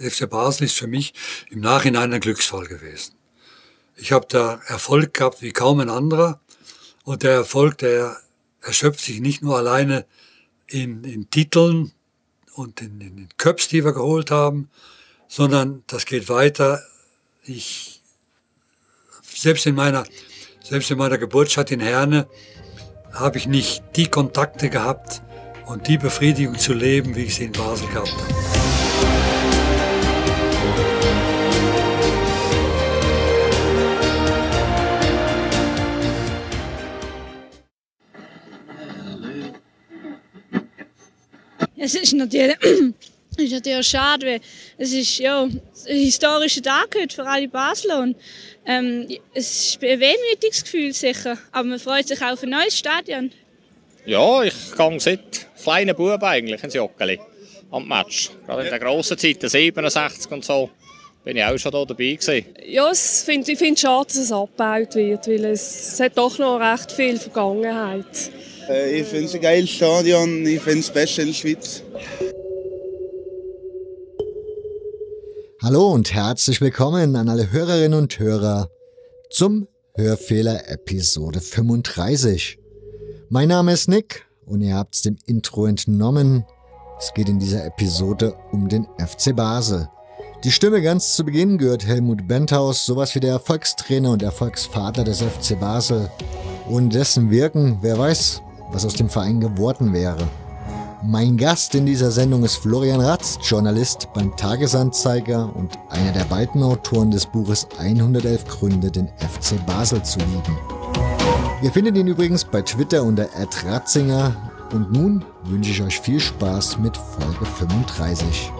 FC Basel ist für mich im Nachhinein ein Glücksfall gewesen. Ich habe da Erfolg gehabt wie kaum ein anderer. Und der Erfolg, der erschöpft sich nicht nur alleine in, in Titeln und in, in den Cups, die wir geholt haben, sondern das geht weiter. Ich, selbst in meiner, selbst in meiner Geburtsstadt in Herne, habe ich nicht die Kontakte gehabt und die Befriedigung zu leben, wie ich sie in Basel gehabt habe. Es ist natürlich, ist natürlich schade, weil es ist ja ein historischer Tag heute für alle Basler und ähm, es ist ein wehmütiges Gefühl sicher, aber man freut sich auch auf ein neues Stadion. Ja, ich gehe seit kleinen Buben eigentlich ins Joggeli am Match. Gerade in der grossen Zeit, der 67 und so, bin ich auch schon da dabei gewesen. Ja, ich finde es schade, dass es abgebaut wird, weil es, es hat doch noch recht viel Vergangenheit. Äh, ich finde es ein geiles Stadion, ich finde es Beste in der Schweiz. Hallo und herzlich willkommen an alle Hörerinnen und Hörer zum Hörfehler Episode 35. Mein Name ist Nick und ihr habt es dem Intro entnommen. Es geht in dieser Episode um den FC Basel. Die Stimme ganz zu Beginn gehört Helmut Benthaus, sowas wie der Erfolgstrainer und Erfolgsvater des FC Basel. Ohne dessen Wirken, wer weiß, was aus dem Verein geworden wäre. Mein Gast in dieser Sendung ist Florian Ratz, Journalist beim Tagesanzeiger und einer der beiden Autoren des Buches 111 Gründe, den FC Basel zu lieben. Ihr findet ihn übrigens bei Twitter unter @ratzinger und nun wünsche ich euch viel Spaß mit Folge 35.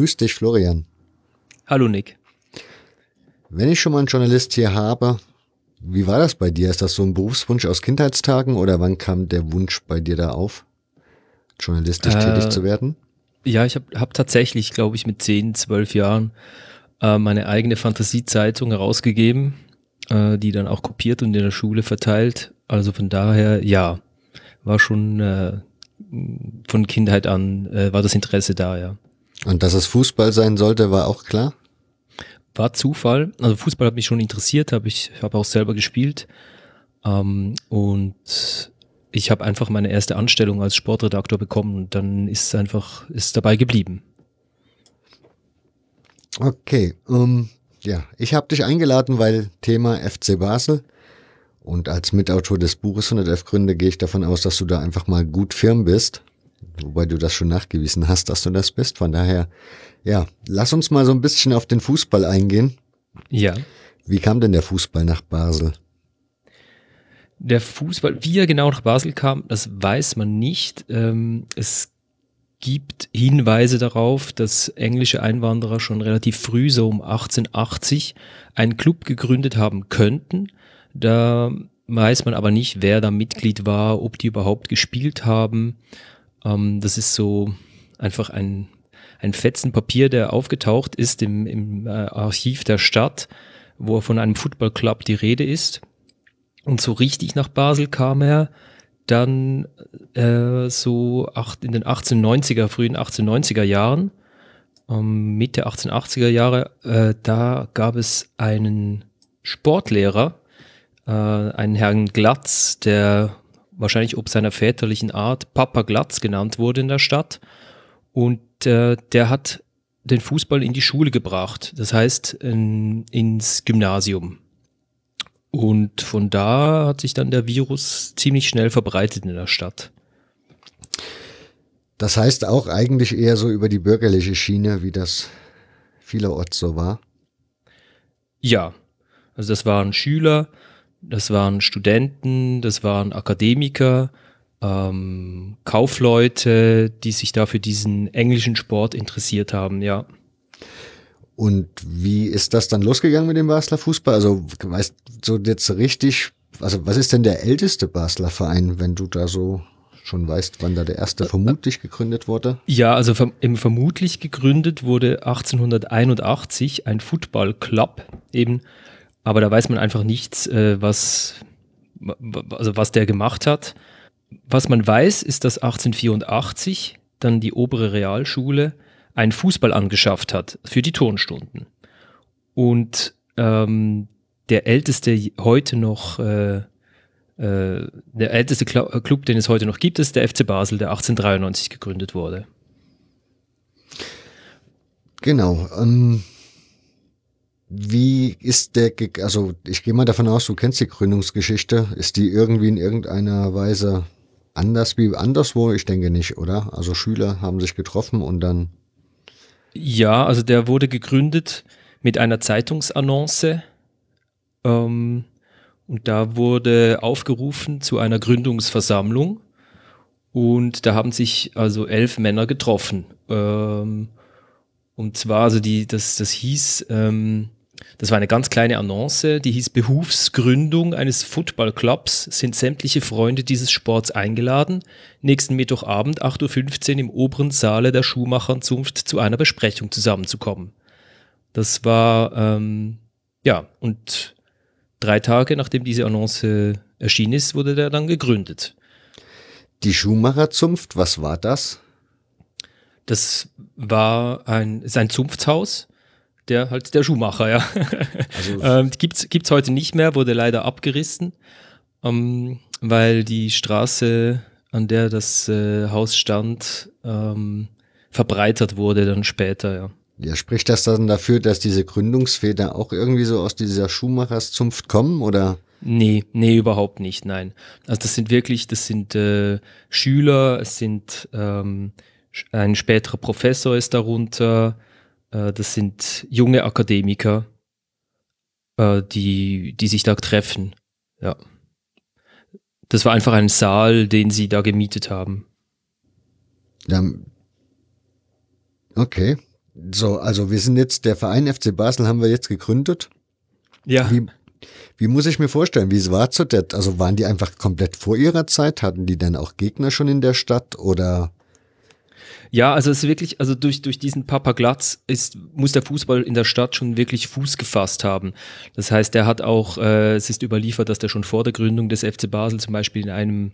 Grüß dich, Florian. Hallo, Nick. Wenn ich schon mal einen Journalist hier habe, wie war das bei dir? Ist das so ein Berufswunsch aus Kindheitstagen oder wann kam der Wunsch bei dir da auf, journalistisch äh, tätig zu werden? Ja, ich habe hab tatsächlich, glaube ich, mit 10, 12 Jahren äh, meine eigene Fantasiezeitung herausgegeben, äh, die dann auch kopiert und in der Schule verteilt. Also von daher, ja, war schon äh, von Kindheit an, äh, war das Interesse da, ja. Und dass es Fußball sein sollte, war auch klar? War Zufall. Also Fußball hat mich schon interessiert, habe ich habe auch selber gespielt. Ähm, und ich habe einfach meine erste Anstellung als Sportredakteur bekommen und dann ist es einfach ist dabei geblieben. Okay, um, ähm, ja, ich habe dich eingeladen, weil Thema FC Basel und als Mitautor des Buches 111 Gründe gehe ich davon aus, dass du da einfach mal gut firm bist. Wobei du das schon nachgewiesen hast, dass du das bist. Von daher, ja, lass uns mal so ein bisschen auf den Fußball eingehen. Ja. Wie kam denn der Fußball nach Basel? Der Fußball, wie er genau nach Basel kam, das weiß man nicht. Ähm, es gibt Hinweise darauf, dass englische Einwanderer schon relativ früh, so um 1880, einen Club gegründet haben könnten. Da weiß man aber nicht, wer da Mitglied war, ob die überhaupt gespielt haben. Ähm, das ist so einfach ein, ein Fetzen Papier, der aufgetaucht ist im, im äh, Archiv der Stadt, wo von einem Football Club die Rede ist. Und so richtig nach Basel kam er dann äh, so acht, in den 1890er, frühen 1890er Jahren, ähm, Mitte 1880er Jahre, äh, da gab es einen Sportlehrer, äh, einen Herrn Glatz, der wahrscheinlich ob seiner väterlichen Art, Papa Glatz genannt wurde in der Stadt. Und äh, der hat den Fußball in die Schule gebracht, das heißt in, ins Gymnasium. Und von da hat sich dann der Virus ziemlich schnell verbreitet in der Stadt. Das heißt auch eigentlich eher so über die bürgerliche Schiene, wie das vielerorts so war? Ja, also das waren Schüler, das waren Studenten, das waren Akademiker, ähm, Kaufleute, die sich da für diesen englischen Sport interessiert haben, ja. Und wie ist das dann losgegangen mit dem Basler Fußball? Also, weißt du jetzt richtig, also was ist denn der älteste Basler Verein, wenn du da so schon weißt, wann da der erste vermutlich gegründet wurde? Ja, also eben vermutlich gegründet wurde 1881 ein Football Club eben, aber da weiß man einfach nichts, äh, was, also was der gemacht hat. Was man weiß, ist, dass 1884 dann die obere Realschule einen Fußball angeschafft hat für die Turnstunden. Und ähm, der älteste heute noch, äh, äh, der älteste Club, den es heute noch gibt, ist der FC Basel, der 1893 gegründet wurde. Genau. Ähm, wie ist der, also ich gehe mal davon aus, du kennst die Gründungsgeschichte. Ist die irgendwie in irgendeiner Weise anders wie anderswo? Ich denke nicht, oder? Also Schüler haben sich getroffen und dann. Ja, also der wurde gegründet mit einer Zeitungsannonce. Ähm, und da wurde aufgerufen zu einer Gründungsversammlung. Und da haben sich also elf Männer getroffen. Ähm, und zwar, also die, das, das hieß, ähm, das war eine ganz kleine Annonce, die hieß Behufsgründung eines Footballclubs. Sind sämtliche Freunde dieses Sports eingeladen, nächsten Mittwochabend 8.15 Uhr im oberen Saale der Schuhmachernzunft zu einer Besprechung zusammenzukommen. Das war, ähm, ja, und drei Tage nachdem diese Annonce erschienen ist, wurde der dann gegründet. Die Schuhmacherzunft, was war das? Das war ein, ist ein Zunftshaus, der halt der Schuhmacher, ja. Also ähm, gibt's, gibt's heute nicht mehr, wurde leider abgerissen, ähm, weil die Straße, an der das äh, Haus stand, ähm, verbreitert wurde dann später, ja. Ja, spricht das dann dafür, dass diese Gründungsväter auch irgendwie so aus dieser Schuhmacherszunft kommen oder? Nee, nee, überhaupt nicht, nein. Also das sind wirklich, das sind äh, Schüler, es sind ähm, ein späterer Professor ist darunter, das sind junge Akademiker, äh, die, die sich da treffen. Ja. Das war einfach ein Saal, den sie da gemietet haben. Ja, okay. So, also wir sind jetzt, der Verein FC Basel haben wir jetzt gegründet. Ja. Wie, wie muss ich mir vorstellen, wie es war zu der, also waren die einfach komplett vor ihrer Zeit? Hatten die dann auch Gegner schon in der Stadt oder? Ja, also es ist wirklich, also durch, durch diesen Papa Glatz ist, muss der Fußball in der Stadt schon wirklich Fuß gefasst haben. Das heißt, er hat auch, äh, es ist überliefert, dass der schon vor der Gründung des FC Basel zum Beispiel in einem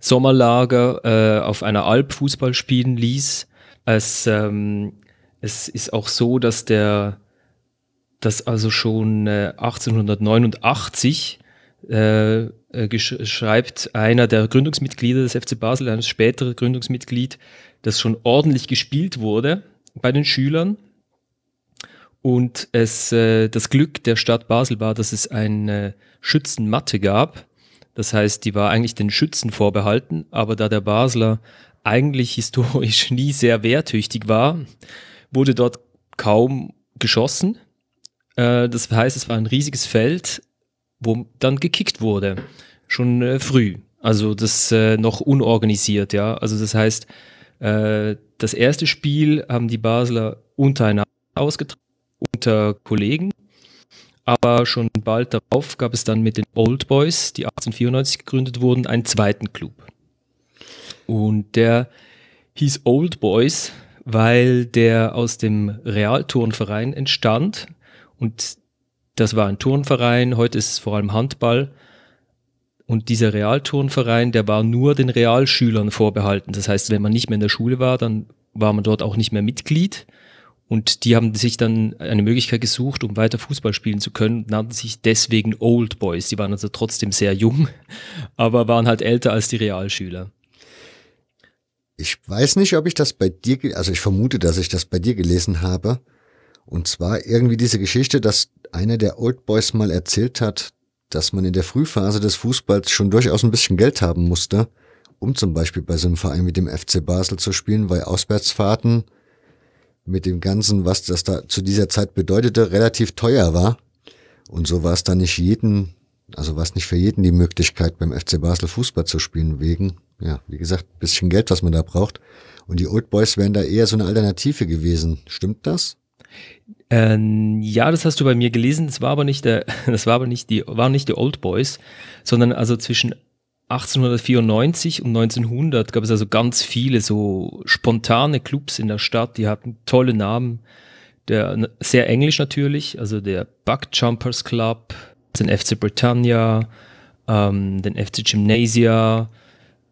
Sommerlager äh, auf einer Alp Fußball spielen ließ. Es ähm, es ist auch so, dass der, dass also schon äh, 1889 äh, äh, schreibt einer der Gründungsmitglieder des FC Basel, ein späteres Gründungsmitglied, das schon ordentlich gespielt wurde bei den Schülern. Und es, äh, das Glück der Stadt Basel war, dass es eine Schützenmatte gab. Das heißt, die war eigentlich den Schützen vorbehalten, aber da der Basler eigentlich historisch nie sehr wehrtüchtig war, wurde dort kaum geschossen. Äh, das heißt, es war ein riesiges Feld, wo dann gekickt wurde. Schon äh, früh. Also das äh, noch unorganisiert, ja. Also das heißt, äh, das erste Spiel haben die Basler untereinander ausgetragen, unter Kollegen. Aber schon bald darauf gab es dann mit den Old Boys, die 1894 gegründet wurden, einen zweiten Club. Und der hieß Old Boys, weil der aus dem Realturnverein entstand und das war ein Turnverein, heute ist es vor allem Handball. Und dieser Realturnverein, der war nur den Realschülern vorbehalten. Das heißt, wenn man nicht mehr in der Schule war, dann war man dort auch nicht mehr Mitglied. Und die haben sich dann eine Möglichkeit gesucht, um weiter Fußball spielen zu können nannten sich deswegen Old Boys. Die waren also trotzdem sehr jung, aber waren halt älter als die Realschüler. Ich weiß nicht, ob ich das bei dir, also ich vermute, dass ich das bei dir gelesen habe. Und zwar irgendwie diese Geschichte, dass einer der Old Boys mal erzählt hat, dass man in der Frühphase des Fußballs schon durchaus ein bisschen Geld haben musste, um zum Beispiel bei so einem Verein wie dem FC Basel zu spielen, weil Auswärtsfahrten mit dem Ganzen, was das da zu dieser Zeit bedeutete, relativ teuer war. Und so war es dann nicht jeden, also war es nicht für jeden die Möglichkeit, beim FC Basel Fußball zu spielen, wegen ja, wie gesagt, bisschen Geld, was man da braucht. Und die Old Boys wären da eher so eine Alternative gewesen. Stimmt das? Ähm, ja, das hast du bei mir gelesen. Das war aber nicht der, das war aber nicht die, waren nicht die Old Boys, sondern also zwischen 1894 und 1900 gab es also ganz viele so spontane Clubs in der Stadt, die hatten tolle Namen. Der, sehr englisch natürlich, also der Buck Jumpers Club, den FC Britannia, ähm, den FC Gymnasia,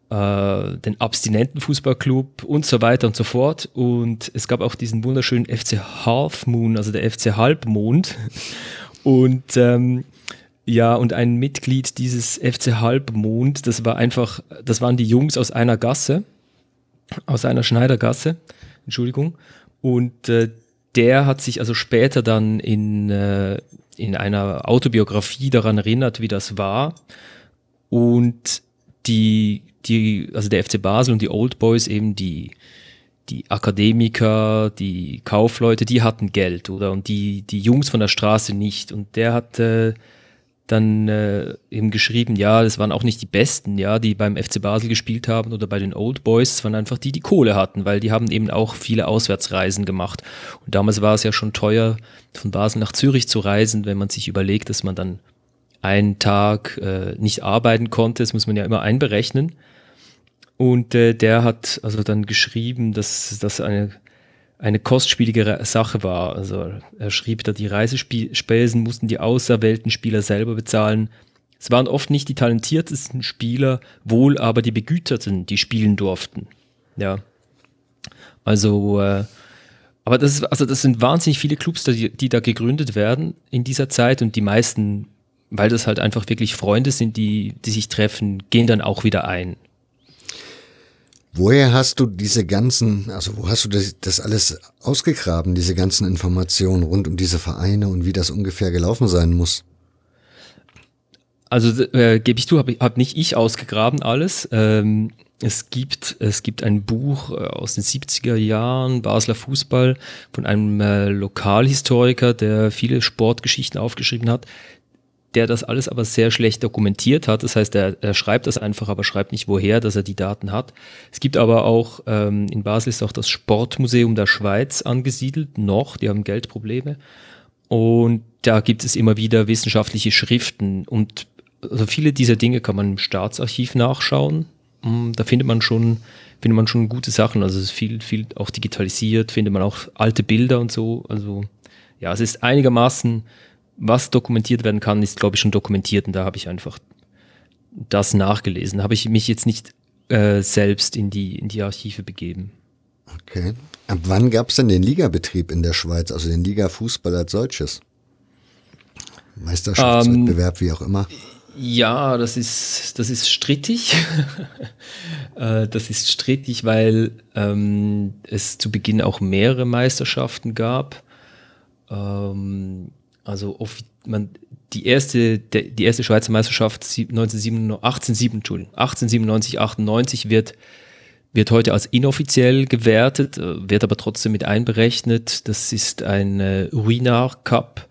äh, den Abstinentenfußballclub und so weiter und so fort. Und es gab auch diesen wunderschönen FC Half Moon, also der FC Halbmond. Und ähm, ja, und ein Mitglied dieses FC Halbmond, das war einfach, das waren die Jungs aus einer Gasse, aus einer Schneidergasse, Entschuldigung. Und äh, der hat sich also später dann in, äh, in einer Autobiografie daran erinnert, wie das war. Und die, die, also der FC Basel und die Old Boys eben die, die Akademiker, die Kaufleute, die hatten Geld, oder? Und die, die Jungs von der Straße nicht. Und der hat dann äh, eben geschrieben, ja, das waren auch nicht die Besten, ja, die beim FC Basel gespielt haben oder bei den Old Boys, es waren einfach die, die Kohle hatten, weil die haben eben auch viele Auswärtsreisen gemacht. Und damals war es ja schon teuer, von Basel nach Zürich zu reisen, wenn man sich überlegt, dass man dann einen Tag äh, nicht arbeiten konnte, das muss man ja immer einberechnen. Und äh, der hat also dann geschrieben, dass das eine eine kostspielige Sache war. Also er schrieb da, die Reisespesen mussten die auserwählten Spieler selber bezahlen. Es waren oft nicht die talentiertesten Spieler, wohl aber die Begüterten, die spielen durften. Ja. Also, äh, aber das ist, also das sind wahnsinnig viele Clubs, die, die da gegründet werden in dieser Zeit und die meisten, weil das halt einfach wirklich Freunde sind, die, die sich treffen, gehen dann auch wieder ein. Woher hast du diese ganzen, also wo hast du das, das, alles ausgegraben, diese ganzen Informationen rund um diese Vereine und wie das ungefähr gelaufen sein muss? Also äh, gebe ich zu, habe hab nicht ich ausgegraben alles. Ähm, es gibt, es gibt ein Buch äh, aus den 70er Jahren, Basler Fußball, von einem äh, Lokalhistoriker, der viele Sportgeschichten aufgeschrieben hat der das alles aber sehr schlecht dokumentiert hat. Das heißt, er, er schreibt das einfach, aber schreibt nicht woher, dass er die Daten hat. Es gibt aber auch, ähm, in Basel ist auch das Sportmuseum der Schweiz angesiedelt, noch, die haben Geldprobleme. Und da gibt es immer wieder wissenschaftliche Schriften und also viele dieser Dinge kann man im Staatsarchiv nachschauen. Mm, da findet man schon, findet man schon gute Sachen. Also es ist viel, viel auch digitalisiert, findet man auch alte Bilder und so. Also ja, es ist einigermaßen was dokumentiert werden kann, ist, glaube ich, schon dokumentiert und da habe ich einfach das nachgelesen. Habe ich mich jetzt nicht äh, selbst in die, in die Archive begeben. Okay. Ab wann gab es denn den Ligabetrieb in der Schweiz, also den Liga-Fußball als solches? Meisterschaftswettbewerb, ähm, wie auch immer. Ja, das ist, das ist strittig. Äh, das ist strittig, weil ähm, es zu Beginn auch mehrere Meisterschaften gab. Ähm, also man, die erste, die erste Schweizer Meisterschaft 1897, 1897, 98 wird, wird heute als inoffiziell gewertet, äh, wird aber trotzdem mit einberechnet. Das ist ein äh, Ruinar Cup,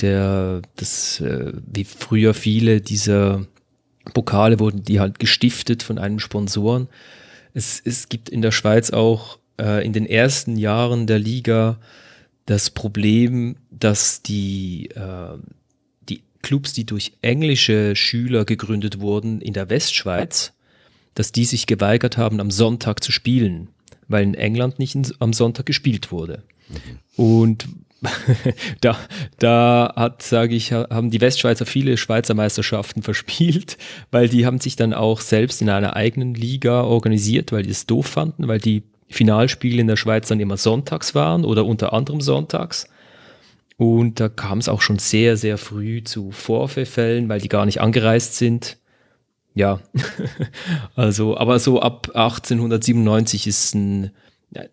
der, das, äh, wie früher viele dieser Pokale wurden, die halt gestiftet von einem Sponsoren. Es, es gibt in der Schweiz auch äh, in den ersten Jahren der Liga das Problem, dass die, äh, die Clubs, die durch englische Schüler gegründet wurden in der Westschweiz, dass die sich geweigert haben, am Sonntag zu spielen, weil in England nicht am Sonntag gespielt wurde. Mhm. Und da, da hat, sage ich, haben die Westschweizer viele Schweizer Meisterschaften verspielt, weil die haben sich dann auch selbst in einer eigenen Liga organisiert, weil die es doof fanden, weil die Finalspiele in der Schweiz dann immer sonntags waren oder unter anderem sonntags. Und da kam es auch schon sehr, sehr früh zu Vorfällen, weil die gar nicht angereist sind. Ja, also, aber so ab 1897 ist ein,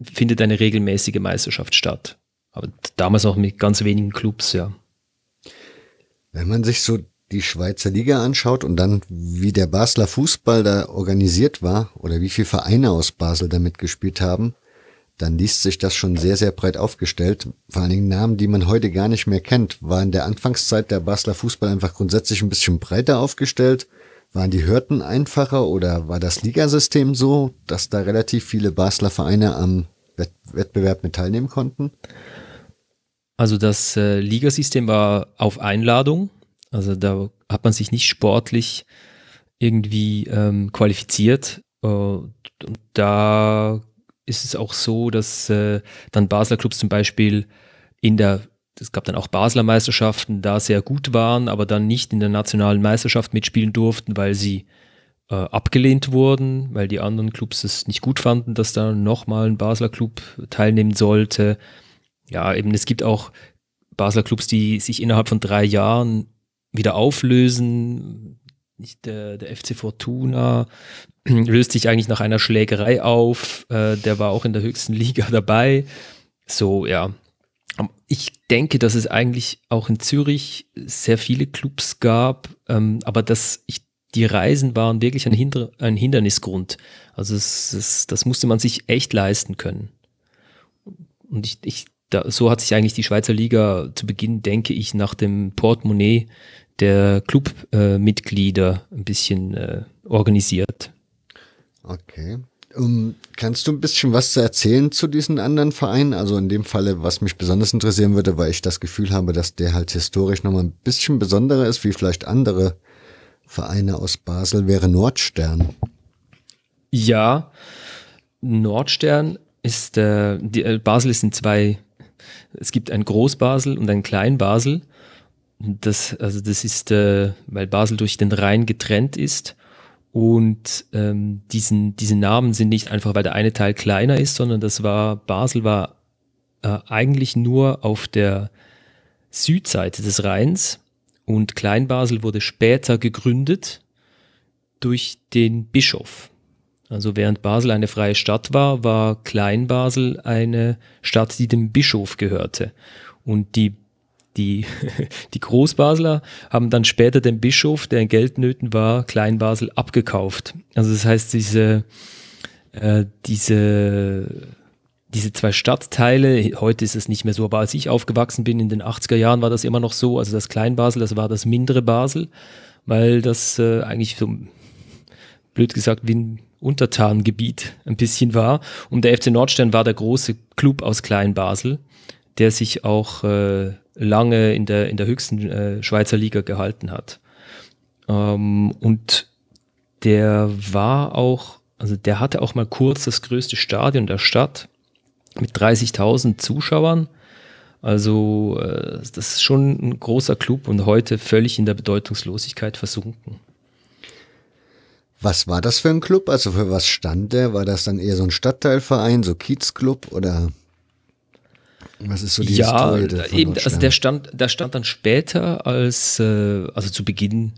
findet eine regelmäßige Meisterschaft statt. Aber damals noch mit ganz wenigen Clubs, ja. Wenn man sich so die Schweizer Liga anschaut und dann, wie der Basler Fußball da organisiert war oder wie viele Vereine aus Basel da mitgespielt haben, dann liest sich das schon sehr, sehr breit aufgestellt. Vor allen Dingen Namen, die man heute gar nicht mehr kennt. War in der Anfangszeit der Basler Fußball einfach grundsätzlich ein bisschen breiter aufgestellt? Waren die Hürden einfacher oder war das Ligasystem so, dass da relativ viele Basler Vereine am Wettbewerb mit teilnehmen konnten? Also das äh, Ligasystem war auf Einladung also da hat man sich nicht sportlich irgendwie ähm, qualifiziert. Äh, und da ist es auch so, dass äh, dann Basler Clubs zum Beispiel in der, es gab dann auch Basler Meisterschaften, da sehr gut waren, aber dann nicht in der nationalen Meisterschaft mitspielen durften, weil sie äh, abgelehnt wurden, weil die anderen Clubs es nicht gut fanden, dass da nochmal ein Basler Club teilnehmen sollte. Ja, eben es gibt auch Basler Clubs, die sich innerhalb von drei Jahren wieder auflösen. Nicht der, der FC Fortuna löst sich eigentlich nach einer Schlägerei auf. Äh, der war auch in der höchsten Liga dabei. So, ja. Ich denke, dass es eigentlich auch in Zürich sehr viele Clubs gab, ähm, aber dass ich die Reisen waren wirklich ein, Hinder ein Hindernisgrund. Also es, es, das musste man sich echt leisten können. Und ich, ich, da, so hat sich eigentlich die Schweizer Liga zu Beginn, denke ich, nach dem Portemonnaie der Clubmitglieder äh, ein bisschen äh, organisiert. Okay. Um, kannst du ein bisschen was zu erzählen zu diesen anderen Vereinen? Also in dem Falle, was mich besonders interessieren würde, weil ich das Gefühl habe, dass der halt historisch nochmal ein bisschen besonderer ist, wie vielleicht andere Vereine aus Basel, wäre Nordstern. Ja, Nordstern ist, äh, die, äh, Basel ist in zwei, es gibt ein Groß-Basel und ein Klein-Basel. Das, also das ist, äh, weil Basel durch den Rhein getrennt ist und ähm, diesen, diese Namen sind nicht einfach, weil der eine Teil kleiner ist, sondern das war, Basel war äh, eigentlich nur auf der Südseite des Rheins und Kleinbasel wurde später gegründet durch den Bischof. Also während Basel eine freie Stadt war, war Kleinbasel eine Stadt, die dem Bischof gehörte. Und die die, die Großbasler haben dann später den Bischof, der in Geldnöten war, Kleinbasel abgekauft. Also das heißt, diese, äh, diese, diese zwei Stadtteile, heute ist es nicht mehr so, aber als ich aufgewachsen bin in den 80er Jahren war das immer noch so, also das Kleinbasel, das war das mindere Basel, weil das äh, eigentlich so, blöd gesagt, wie ein Untertanengebiet ein bisschen war. Und der FC Nordstern war der große Club aus Kleinbasel, der sich auch äh, lange in der, in der höchsten äh, Schweizer Liga gehalten hat. Ähm, und der war auch, also der hatte auch mal kurz das größte Stadion der Stadt mit 30.000 Zuschauern. Also äh, das ist schon ein großer Club und heute völlig in der Bedeutungslosigkeit versunken. Was war das für ein Club? Also für was stand der? War das dann eher so ein Stadtteilverein, so Kiezclub oder? Was ist so die ja, Historie eben, also der stand, der stand dann später als, äh, also zu Beginn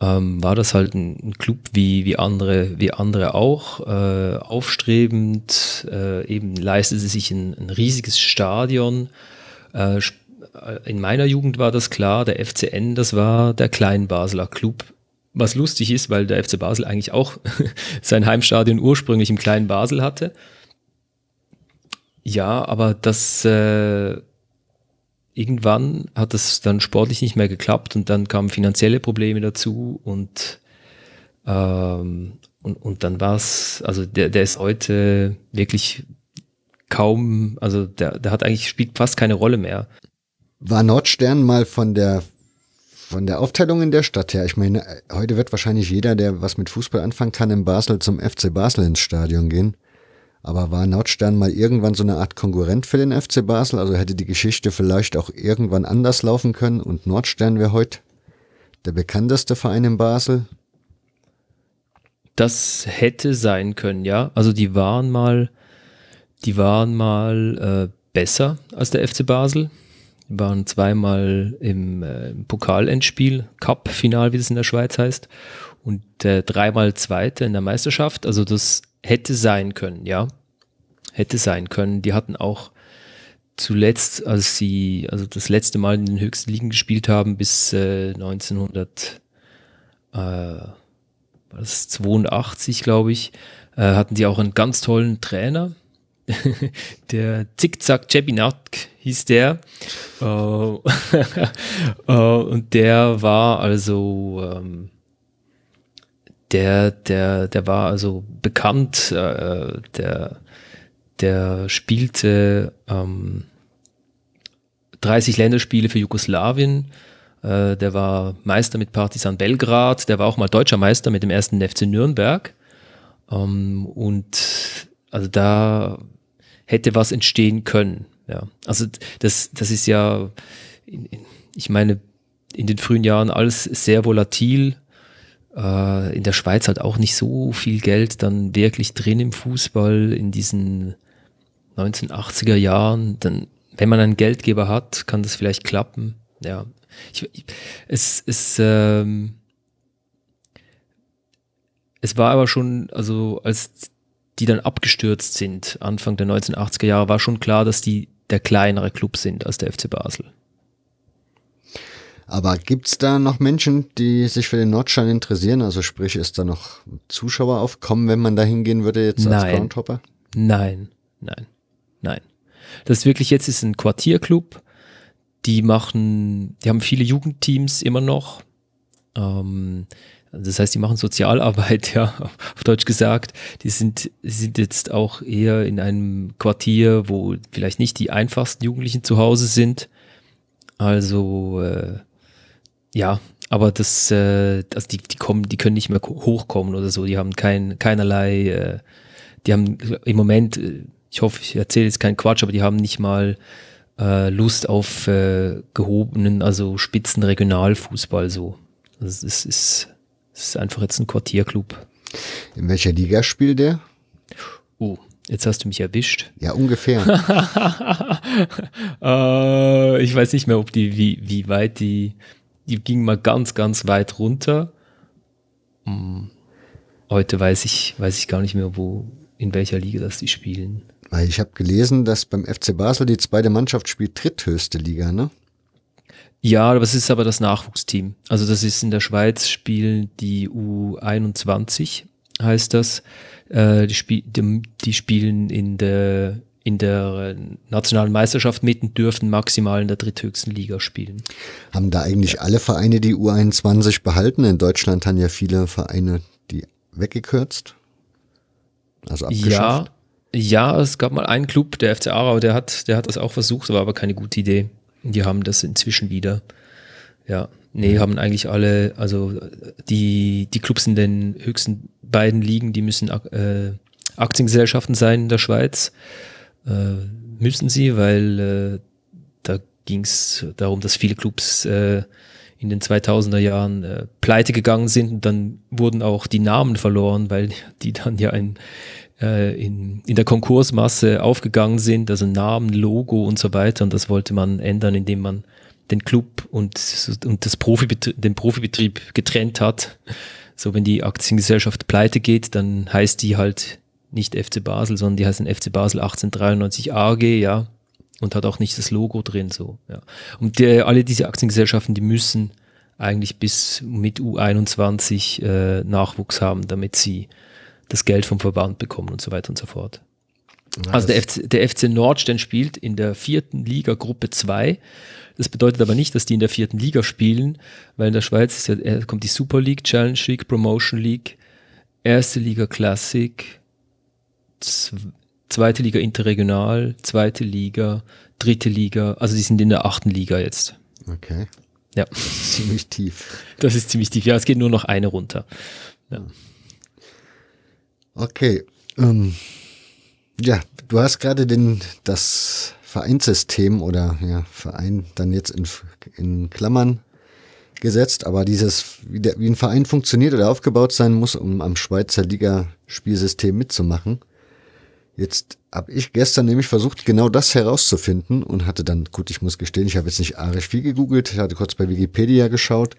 ähm, war das halt ein, ein, Club wie, wie andere, wie andere auch, äh, aufstrebend, äh, eben leistete sich ein, ein riesiges Stadion. Äh, in meiner Jugend war das klar, der FCN, das war der Kleinbasler Club. Was lustig ist, weil der FC Basel eigentlich auch sein Heimstadion ursprünglich im kleinen Basel hatte. Ja, aber das äh, irgendwann hat das dann sportlich nicht mehr geklappt und dann kamen finanzielle Probleme dazu und ähm, und, und dann war es, also der, der ist heute wirklich kaum, also der, der hat eigentlich, spielt fast keine Rolle mehr. War Nordstern mal von der von der Aufteilung in der Stadt her, ich meine, heute wird wahrscheinlich jeder, der was mit Fußball anfangen kann, in Basel zum FC Basel ins Stadion gehen. Aber war Nordstern mal irgendwann so eine Art Konkurrent für den FC Basel? Also hätte die Geschichte vielleicht auch irgendwann anders laufen können und Nordstern wäre heute der bekannteste Verein in Basel? Das hätte sein können, ja. Also die waren mal, die waren mal äh, besser als der FC Basel. Die waren zweimal im, äh, im Pokalendspiel, Cup-Final, wie das in der Schweiz heißt, und äh, dreimal Zweite in der Meisterschaft. Also das hätte sein können, ja. Hätte sein können. Die hatten auch zuletzt, als sie, also das letzte Mal in den höchsten Ligen gespielt haben, bis äh, 1900, äh, was 82, glaube ich, äh, hatten die auch einen ganz tollen Trainer. der Zickzack Cebinak hieß der. Uh, uh, und der war also ähm, der, der, der war also bekannt, äh, der, der spielte ähm, 30 Länderspiele für Jugoslawien, Äh, der war Meister mit Partizan Belgrad, der war auch mal deutscher Meister mit dem ersten FC Nürnberg. Ähm, und also da hätte was entstehen können. Ja. Also das, das ist ja, ich meine, in den frühen Jahren alles sehr volatil. Äh, in der Schweiz halt auch nicht so viel Geld dann wirklich drin im Fußball in diesen 1980er Jahren. Dann, wenn man einen Geldgeber hat, kann das vielleicht klappen. Ja, ich, es, es, ähm, es war aber schon, also als die dann abgestürzt sind, Anfang der 1980er Jahre, war schon klar, dass die der kleinere Club sind als der FC Basel. Aber gibt's da noch Menschen, die sich für den Nordstein interessieren? Also sprich, ist da noch Zuschauer aufkommen, wenn man da hingehen würde jetzt Nein. als Groundhopper? Nein, nein, nein. Das ist wirklich jetzt ist ein Quartierclub. Die machen, die haben viele Jugendteams immer noch. Ähm, das heißt, die machen Sozialarbeit, ja, auf Deutsch gesagt. Die sind, sind jetzt auch eher in einem Quartier, wo vielleicht nicht die einfachsten Jugendlichen zu Hause sind. Also, äh, ja, aber das, äh, also die, die kommen, die können nicht mehr hochkommen oder so. Die haben kein, keinerlei, äh, die haben im Moment, äh, ich hoffe, ich erzähle jetzt keinen Quatsch, aber die haben nicht mal äh, Lust auf äh, gehobenen, also spitzen Regionalfußball so. Also es ist, es ist einfach jetzt ein Quartierclub. In welcher Liga spielt der? Oh, jetzt hast du mich erwischt. Ja, ungefähr. äh, ich weiß nicht mehr, ob die, wie, wie weit die, die ging mal ganz, ganz weit runter. Hm. Heute weiß ich, weiß ich gar nicht mehr, wo, in welcher Liga das die spielen. Weil ich habe gelesen, dass beim FC Basel die zweite Mannschaft spielt dritthöchste Liga, ne? Ja, aber es ist aber das Nachwuchsteam. Also das ist in der Schweiz spielen die U21, heißt das. Äh, die, Spie die, die, spielen in der, in der nationalen Meisterschaft mit und dürfen maximal in der dritthöchsten Liga spielen. Haben da eigentlich ja. alle Vereine die U21 behalten? In Deutschland haben ja viele Vereine die weggekürzt. Also abgeschafft. Ja, ja, es gab mal einen Club, der FC Aarau, der hat, der hat das auch versucht, war aber keine gute Idee. Die haben das inzwischen wieder. Ja, nee, haben eigentlich alle, also die, die Clubs in den höchsten beiden Ligen, die müssen äh, Aktiengesellschaften sein in der Schweiz. Äh, müssen sie, weil äh, da ging es darum, dass viele Clubs äh, in den 2000er Jahren äh, pleite gegangen sind und dann wurden auch die Namen verloren, weil die dann ja ein äh, in, in der Konkursmasse aufgegangen sind, also Namen, Logo und so weiter. Und das wollte man ändern, indem man den Club und, und das Profibetrieb, den Profibetrieb getrennt hat. So, wenn die Aktiengesellschaft pleite geht, dann heißt die halt nicht FC Basel, sondern die heißt ein FC Basel 1893 AG, ja, und hat auch nicht das Logo drin, so, ja. Und die, alle diese Aktiengesellschaften, die müssen eigentlich bis mit U21 äh, Nachwuchs haben, damit sie das Geld vom Verband bekommen und so weiter und so fort. Ja, also der FC, der FC Nordstein spielt in der vierten Liga Gruppe 2. Das bedeutet aber nicht, dass die in der vierten Liga spielen, weil in der Schweiz ja, kommt die Super League, Challenge League, Promotion League, erste Liga Classic, zweite Liga Interregional, zweite Liga, dritte Liga, also die sind in der achten Liga jetzt. Okay. Ja. ziemlich tief. Das ist ziemlich tief. Ja, es geht nur noch eine runter. Ja. Okay. Ähm, ja, du hast gerade den das Vereinssystem oder ja, Verein dann jetzt in, in Klammern gesetzt, aber dieses, wie, der, wie ein Verein funktioniert oder aufgebaut sein muss, um am Schweizer Liga-Spielsystem mitzumachen. Jetzt habe ich gestern nämlich versucht, genau das herauszufinden und hatte dann, gut, ich muss gestehen, ich habe jetzt nicht arisch viel gegoogelt, ich hatte kurz bei Wikipedia geschaut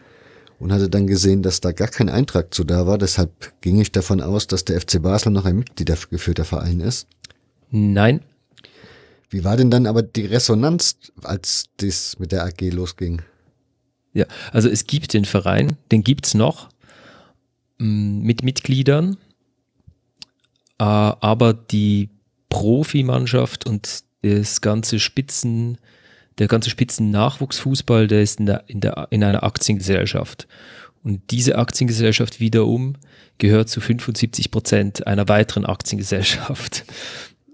und hatte dann gesehen, dass da gar kein Eintrag zu da war. Deshalb ging ich davon aus, dass der FC Basel noch ein mitgliedergeführter Verein ist. Nein. Wie war denn dann aber die Resonanz, als das mit der AG losging? Ja, also es gibt den Verein, den gibt's noch mm, mit Mitgliedern, aber die Profimannschaft und das ganze Spitzen, der ganze Spitzen-Nachwuchsfußball, der ist in, der, in, der, in einer Aktiengesellschaft. Und diese Aktiengesellschaft wiederum gehört zu 75 Prozent einer weiteren Aktiengesellschaft.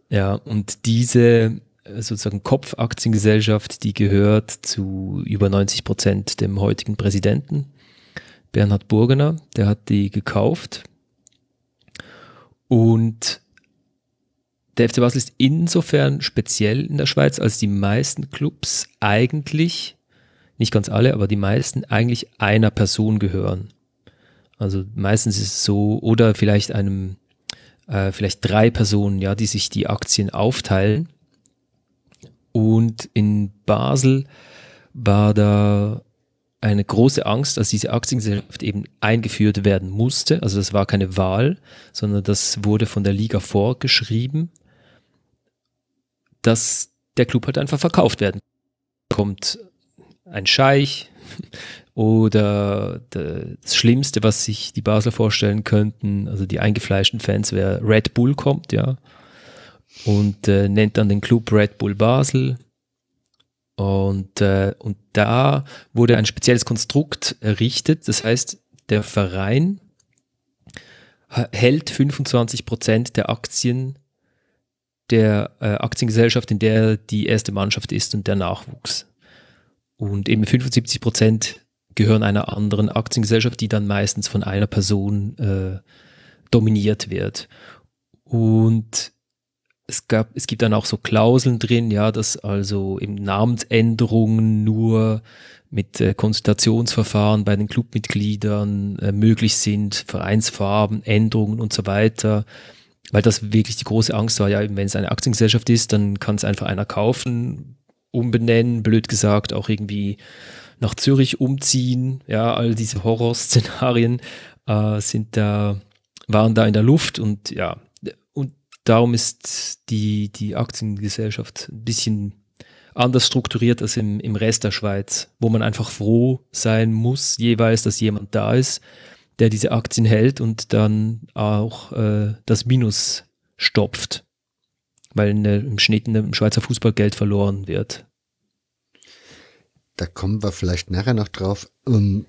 Ja, und diese äh, sozusagen Kopfaktiengesellschaft, die gehört zu über 90 Prozent dem heutigen Präsidenten, Bernhard Burgener. Der hat die gekauft. Und der FC Basel ist insofern speziell in der Schweiz, als die meisten Clubs eigentlich, nicht ganz alle, aber die meisten eigentlich einer Person gehören. Also meistens ist es so, oder vielleicht einem, äh, vielleicht drei Personen, ja, die sich die Aktien aufteilen. Und in Basel war da eine große Angst, dass diese Aktiengesellschaft eben eingeführt werden musste. Also das war keine Wahl, sondern das wurde von der Liga vorgeschrieben, dass der Club halt einfach verkauft werden. Kommt ein Scheich oder das Schlimmste, was sich die Basler vorstellen könnten, also die eingefleischten Fans, wäre Red Bull kommt, ja, und äh, nennt dann den Club Red Bull Basel und, äh, und da wurde ein spezielles Konstrukt errichtet. Das heißt, der Verein hält 25 Prozent der Aktien der äh, Aktiengesellschaft, in der die erste Mannschaft ist und der Nachwuchs. Und eben 75 Prozent gehören einer anderen Aktiengesellschaft, die dann meistens von einer Person äh, dominiert wird. Und es, gab, es gibt dann auch so Klauseln drin, ja, dass also eben Namensänderungen nur mit äh, Konsultationsverfahren bei den Clubmitgliedern äh, möglich sind, Vereinsfarben, Änderungen und so weiter. Weil das wirklich die große Angst war, ja, wenn es eine Aktiengesellschaft ist, dann kann es einfach einer kaufen, umbenennen, blöd gesagt, auch irgendwie nach Zürich umziehen. Ja, all diese Horrorszenarien äh, sind da, waren da in der Luft und ja, Darum ist die, die Aktiengesellschaft ein bisschen anders strukturiert als im, im Rest der Schweiz, wo man einfach froh sein muss, jeweils, dass jemand da ist, der diese Aktien hält und dann auch äh, das Minus stopft, weil der, im Schnitt im Schweizer Fußball Geld verloren wird. Da kommen wir vielleicht nachher noch drauf. Ähm,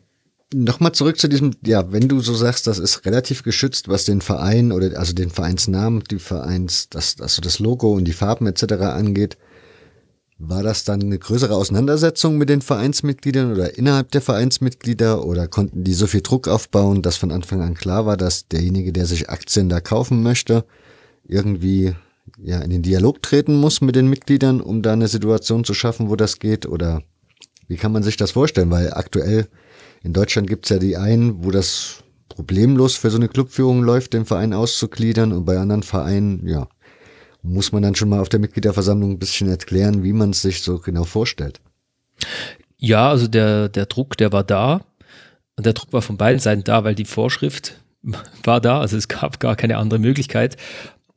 Nochmal zurück zu diesem, ja, wenn du so sagst, das ist relativ geschützt, was den Verein oder also den Vereinsnamen, die Vereins, das, also das Logo und die Farben etc. angeht, war das dann eine größere Auseinandersetzung mit den Vereinsmitgliedern oder innerhalb der Vereinsmitglieder oder konnten die so viel Druck aufbauen, dass von Anfang an klar war, dass derjenige, der sich Aktien da kaufen möchte, irgendwie ja in den Dialog treten muss mit den Mitgliedern, um da eine Situation zu schaffen, wo das geht? Oder wie kann man sich das vorstellen? Weil aktuell in Deutschland gibt's ja die einen, wo das problemlos für so eine Clubführung läuft, den Verein auszugliedern und bei anderen Vereinen, ja, muss man dann schon mal auf der Mitgliederversammlung ein bisschen erklären, wie man es sich so genau vorstellt. Ja, also der, der Druck, der war da. Und der Druck war von beiden Seiten da, weil die Vorschrift war da. Also es gab gar keine andere Möglichkeit.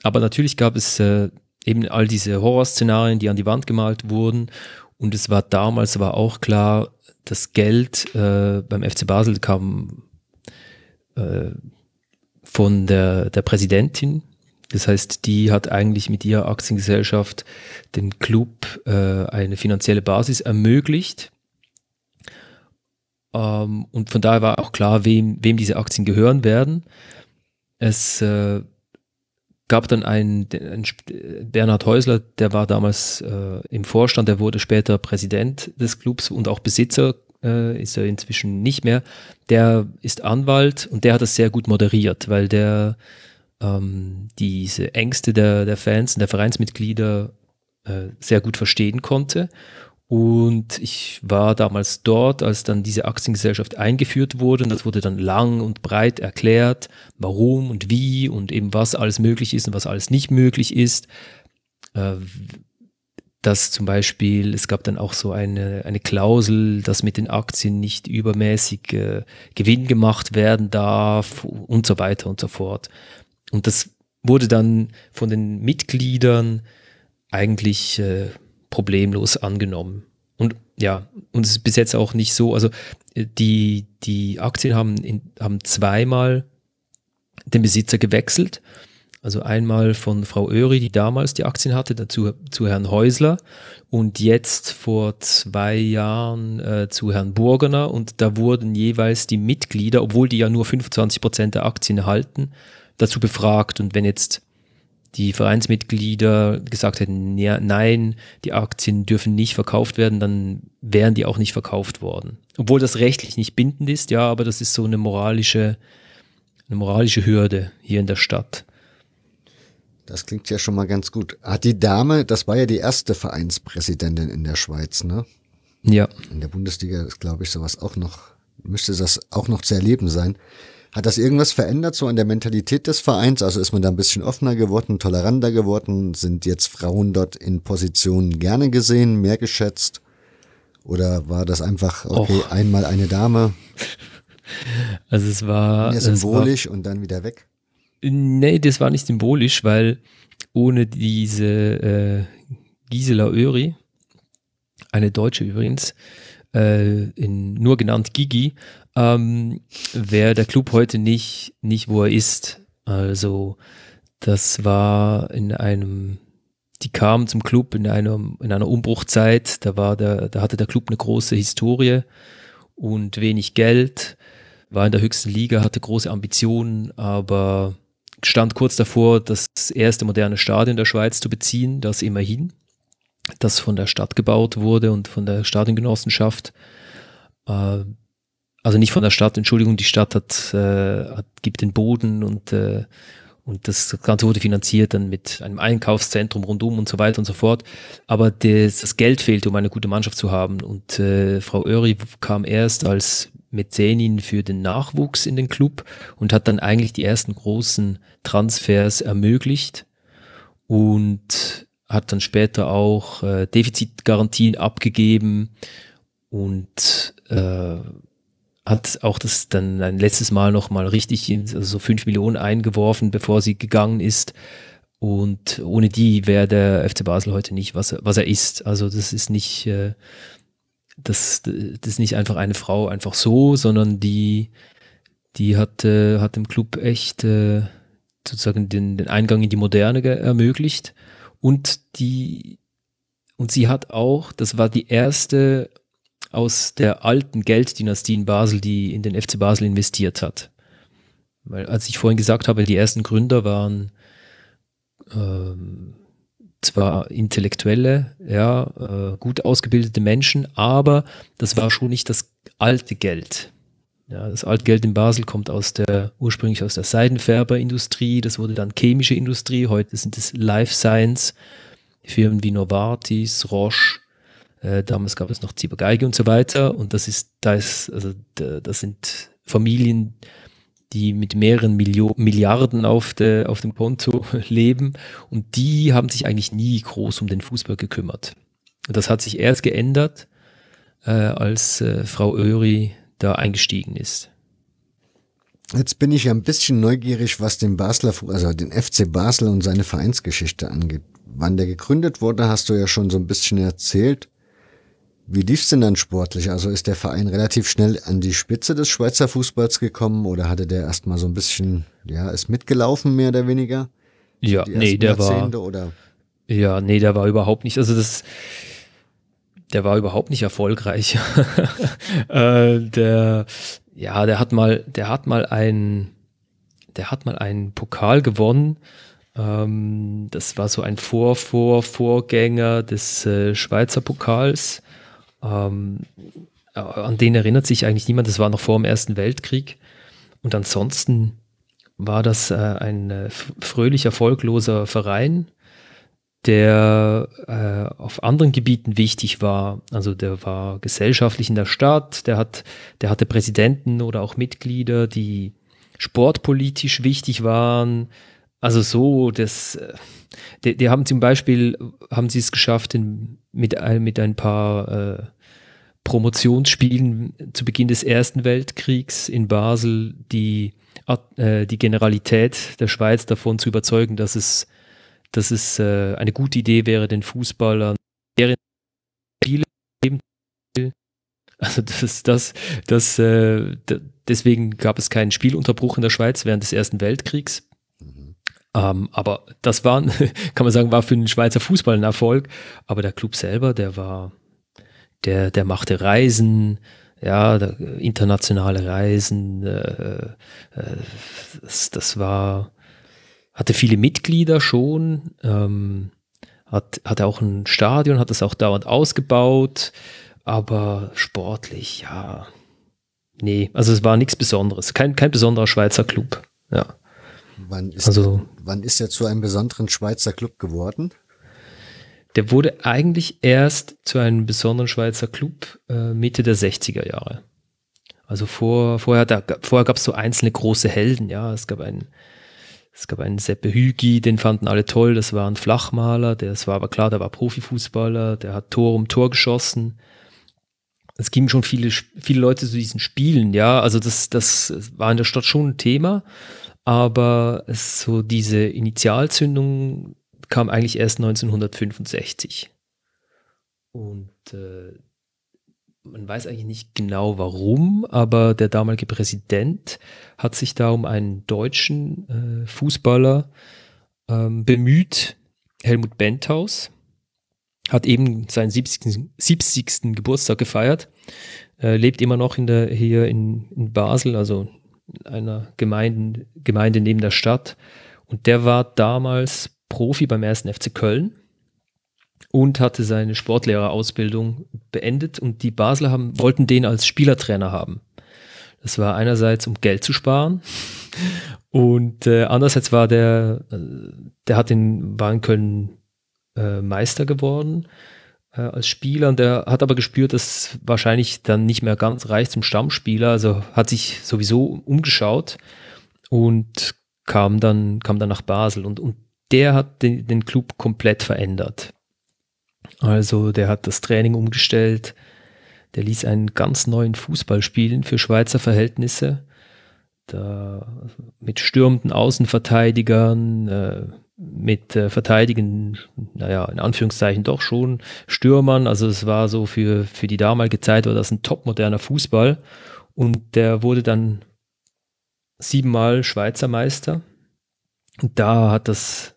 Aber natürlich gab es äh, eben all diese Horrorszenarien, die an die Wand gemalt wurden. Und es war damals aber auch klar, das Geld äh, beim FC Basel kam äh, von der, der Präsidentin. Das heißt, die hat eigentlich mit ihrer Aktiengesellschaft dem Club äh, eine finanzielle Basis ermöglicht. Ähm, und von daher war auch klar, wem, wem diese Aktien gehören werden. Es äh, gab dann einen, einen, Bernhard Häusler, der war damals äh, im Vorstand, der wurde später Präsident des Clubs und auch Besitzer, äh, ist er inzwischen nicht mehr. Der ist Anwalt und der hat das sehr gut moderiert, weil der ähm, diese Ängste der, der Fans und der Vereinsmitglieder äh, sehr gut verstehen konnte und ich war damals dort, als dann diese Aktiengesellschaft eingeführt wurde. Und das wurde dann lang und breit erklärt, warum und wie und eben was alles möglich ist und was alles nicht möglich ist. Äh, dass zum Beispiel, es gab dann auch so eine, eine Klausel, dass mit den Aktien nicht übermäßig äh, Gewinn gemacht werden darf und so weiter und so fort. Und das wurde dann von den Mitgliedern eigentlich äh, problemlos angenommen. Und ja, und es ist bis jetzt auch nicht so, also äh, die, die Aktien haben, in, haben zweimal den Besitzer gewechselt. Also einmal von Frau Öri, die damals die Aktien hatte, dazu zu Herrn Häusler und jetzt vor zwei Jahren äh, zu Herrn Burgener und da wurden jeweils die Mitglieder, obwohl die ja nur 25 Prozent der Aktien erhalten, dazu befragt und wenn jetzt die Vereinsmitglieder gesagt hätten, ja, nein, die Aktien dürfen nicht verkauft werden, dann wären die auch nicht verkauft worden. Obwohl das rechtlich nicht bindend ist, ja, aber das ist so eine moralische, eine moralische Hürde hier in der Stadt. Das klingt ja schon mal ganz gut. Hat die Dame, das war ja die erste Vereinspräsidentin in der Schweiz, ne? Ja. In der Bundesliga ist, glaube ich, sowas auch noch, müsste das auch noch zu erleben sein. Hat das irgendwas verändert so an der Mentalität des Vereins? Also ist man da ein bisschen offener geworden, toleranter geworden? Sind jetzt Frauen dort in Positionen gerne gesehen, mehr geschätzt? Oder war das einfach, okay, Och. einmal eine Dame? Also es war. Mehr symbolisch war, und dann wieder weg? Nee, das war nicht symbolisch, weil ohne diese äh, Gisela Öri, eine Deutsche übrigens, äh, in, nur genannt Gigi, ähm, wäre der Club heute nicht, nicht, wo er ist. Also das war in einem, die kam zum Club in, einem, in einer Umbruchzeit, da, war der, da hatte der Club eine große Historie und wenig Geld, war in der höchsten Liga, hatte große Ambitionen, aber stand kurz davor, das erste moderne Stadion der Schweiz zu beziehen, das immerhin, das von der Stadt gebaut wurde und von der Stadiongenossenschaft. Äh, also nicht von der Stadt, Entschuldigung, die Stadt hat, äh, hat gibt den Boden und, äh, und das Ganze wurde finanziert dann mit einem Einkaufszentrum rundum und so weiter und so fort. Aber das, das Geld fehlte, um eine gute Mannschaft zu haben. Und äh, Frau Öri kam erst als Mäzenin für den Nachwuchs in den Club und hat dann eigentlich die ersten großen Transfers ermöglicht und hat dann später auch äh, Defizitgarantien abgegeben und äh, hat auch das dann ein letztes Mal noch mal richtig also so fünf Millionen eingeworfen, bevor sie gegangen ist. Und ohne die wäre der FC Basel heute nicht, was er, was er ist. Also das ist nicht, äh, das, das ist nicht einfach eine Frau einfach so, sondern die, die hat, äh, hat dem Club echt äh, sozusagen den, den Eingang in die Moderne ermöglicht. Und die, und sie hat auch, das war die erste aus der alten Gelddynastie in Basel, die in den FC Basel investiert hat. Weil, als ich vorhin gesagt habe, die ersten Gründer waren ähm, zwar Intellektuelle, ja, äh, gut ausgebildete Menschen, aber das war schon nicht das alte Geld. Ja, das Altgeld in Basel kommt aus der, ursprünglich aus der Seidenfärberindustrie, das wurde dann chemische Industrie, heute sind es Life Science, Firmen wie Novartis, Roche, äh, damals gab es noch Ziebergeige und so weiter. Und das ist, da ist, also da, das sind Familien, die mit mehreren Milio Milliarden auf, de, auf dem Konto leben. Und die haben sich eigentlich nie groß um den Fußball gekümmert. Und das hat sich erst geändert, äh, als äh, Frau Öri da eingestiegen ist. Jetzt bin ich ja ein bisschen neugierig, was den Basler, also den FC Basel und seine Vereinsgeschichte angeht. Wann der gegründet wurde, hast du ja schon so ein bisschen erzählt. Wie lief's denn dann sportlich? Also ist der Verein relativ schnell an die Spitze des Schweizer Fußballs gekommen oder hatte der erstmal so ein bisschen, ja, ist mitgelaufen mehr oder weniger? Ja, nee, der war. Oder? Ja, nee, der war überhaupt nicht. Also das, der war überhaupt nicht erfolgreich. äh, der, ja, der hat mal, der hat mal ein, der hat mal einen Pokal gewonnen. Ähm, das war so ein Vor, Vor, Vorgänger des äh, Schweizer Pokals. Ähm, äh, an den erinnert sich eigentlich niemand, das war noch vor dem Ersten Weltkrieg. Und ansonsten war das äh, ein äh, fröhlich erfolgloser Verein, der äh, auf anderen Gebieten wichtig war. Also der war gesellschaftlich in der Stadt, der, hat, der hatte Präsidenten oder auch Mitglieder, die sportpolitisch wichtig waren. Also so, das, äh, die, die haben zum Beispiel, haben sie es geschafft, in, mit, mit ein paar äh, Promotionsspielen zu Beginn des Ersten Weltkriegs in Basel die, äh, die Generalität der Schweiz davon zu überzeugen, dass es, dass es äh, eine gute Idee wäre, den Fußballern Spiele geben also das, das, das, äh, deswegen gab es keinen Spielunterbruch in der Schweiz während des Ersten Weltkriegs. Ähm, aber das war, kann man sagen, war für den Schweizer Fußball ein Erfolg. Aber der Club selber, der war, der, der machte Reisen, ja, internationale Reisen. Äh, äh, das, das war hatte viele Mitglieder schon, ähm, hat, hatte auch ein Stadion, hat das auch dauernd ausgebaut, aber sportlich, ja, nee, also es war nichts Besonderes, kein, kein besonderer Schweizer Club, ja. Wann ist, Also- der, wann ist er zu einem besonderen Schweizer Club geworden? Der wurde eigentlich erst zu einem besonderen Schweizer Club äh, Mitte der 60er Jahre. Also vor, vorher, da, vorher gab es so einzelne große Helden, ja. Es gab einen, es gab einen Seppe Hügi, den fanden alle toll, das war ein Flachmaler, das war aber klar, der war Profifußballer, der hat Tor um Tor geschossen. Es gingen schon viele, viele Leute zu diesen Spielen, ja. Also das, das war in der Stadt schon ein Thema, aber so diese Initialzündung kam eigentlich erst 1965. Und äh, man weiß eigentlich nicht genau warum, aber der damalige Präsident hat sich da um einen deutschen äh, Fußballer ähm, bemüht, Helmut Benthaus, hat eben seinen 70. 70. Geburtstag gefeiert, äh, lebt immer noch in der, hier in, in Basel, also einer Gemeinde, Gemeinde neben der Stadt. Und der war damals Profi beim ersten FC Köln und hatte seine Sportlehrerausbildung beendet und die Basler haben, wollten den als Spielertrainer haben. Das war einerseits, um Geld zu sparen und äh, andererseits war der, äh, der hat in, war in Köln äh, Meister geworden äh, als Spieler und der hat aber gespürt, dass wahrscheinlich dann nicht mehr ganz reicht zum Stammspieler, also hat sich sowieso umgeschaut und kam dann, kam dann nach Basel und, und der hat den, den Club komplett verändert. Also der hat das Training umgestellt, der ließ einen ganz neuen Fußball spielen für Schweizer Verhältnisse. Da mit stürmenden Außenverteidigern, äh, mit äh, Verteidigen, naja, in Anführungszeichen doch schon Stürmern. Also es war so für, für die damalige Zeit war das ein topmoderner Fußball. Und der wurde dann siebenmal Schweizer Meister. Und da hat das,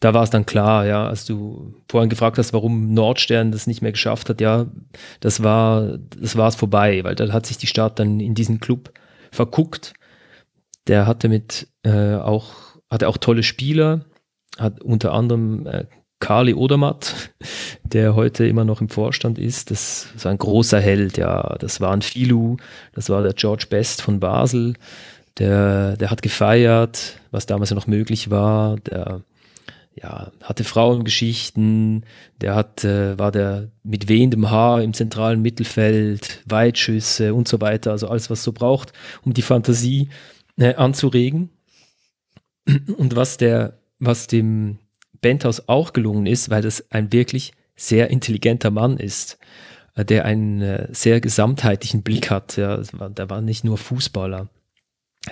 da war es dann klar, ja, als du vorhin gefragt hast, warum Nordstern das nicht mehr geschafft hat, ja, das war, das war es vorbei, weil da hat sich die Stadt dann in diesen Club verguckt. Der hatte mit äh, auch, hatte auch tolle Spieler, hat unter anderem äh, Carly Odermatt, der heute immer noch im Vorstand ist. Das ist ein großer Held, ja. Das war ein Filou, das war der George Best von Basel. Der, der hat gefeiert, was damals ja noch möglich war. Der ja, hatte Frauengeschichten, der hat, äh, war der mit wehendem Haar im zentralen Mittelfeld, Weitschüsse und so weiter, also alles, was so braucht, um die Fantasie äh, anzuregen. Und was der, was dem Benthaus auch gelungen ist, weil das ein wirklich sehr intelligenter Mann ist, äh, der einen äh, sehr gesamtheitlichen Blick hat. Ja, der war nicht nur Fußballer.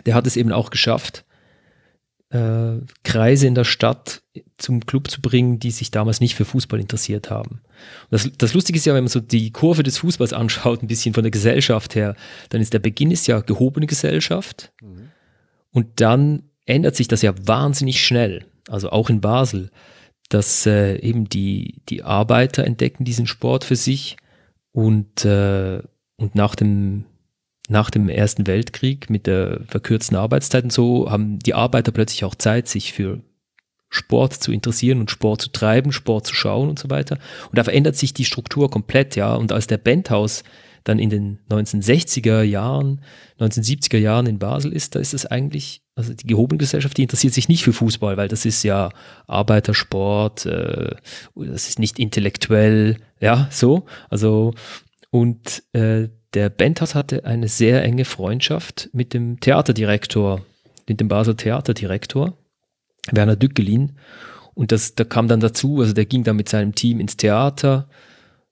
Der hat es eben auch geschafft, äh, Kreise in der Stadt zum Club zu bringen, die sich damals nicht für Fußball interessiert haben. Das, das Lustige ist ja, wenn man so die Kurve des Fußballs anschaut, ein bisschen von der Gesellschaft her, dann ist der Beginn ist ja gehobene Gesellschaft und dann ändert sich das ja wahnsinnig schnell, also auch in Basel, dass äh, eben die, die Arbeiter entdecken diesen Sport für sich und, äh, und nach dem nach dem Ersten Weltkrieg mit der verkürzten Arbeitszeit und so haben die Arbeiter plötzlich auch Zeit, sich für Sport zu interessieren und Sport zu treiben, Sport zu schauen und so weiter. Und da verändert sich die Struktur komplett, ja. Und als der Bandhaus dann in den 1960er Jahren, 1970er Jahren in Basel ist, da ist es eigentlich, also die gehobene Gesellschaft, die interessiert sich nicht für Fußball, weil das ist ja Arbeitersport, äh, das ist nicht intellektuell, ja, so. Also, und äh, der Benthaus hatte eine sehr enge Freundschaft mit dem Theaterdirektor, mit dem Basel Theaterdirektor, Werner Dückelin. Und das, da kam dann dazu, also der ging dann mit seinem Team ins Theater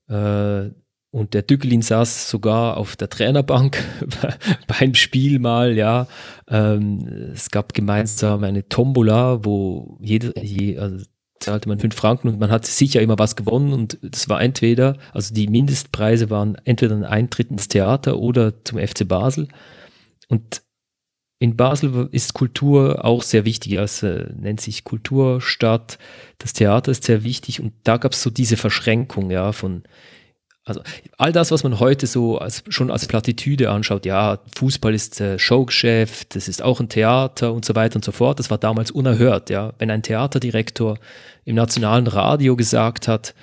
äh, und der Dückelin saß sogar auf der Trainerbank beim Spiel mal, ja. Ähm, es gab gemeinsam eine Tombola, wo jede, je, also zahlte man fünf Franken und man hat sicher immer was gewonnen und es war entweder, also die Mindestpreise waren entweder ein Eintritt ins Theater oder zum FC Basel. Und in Basel ist Kultur auch sehr wichtig, äh, nennt sich Kulturstadt, das Theater ist sehr wichtig und da gab es so diese Verschränkung, ja, von Also all das, was man heute so als, schon als Plattitüde anschaut, ja, Fußball ist äh, Showgeschäft, das ist auch ein Theater und so weiter und so fort, das war damals unerhört, ja. Wenn ein Theaterdirektor im nationalen Radio gesagt hat,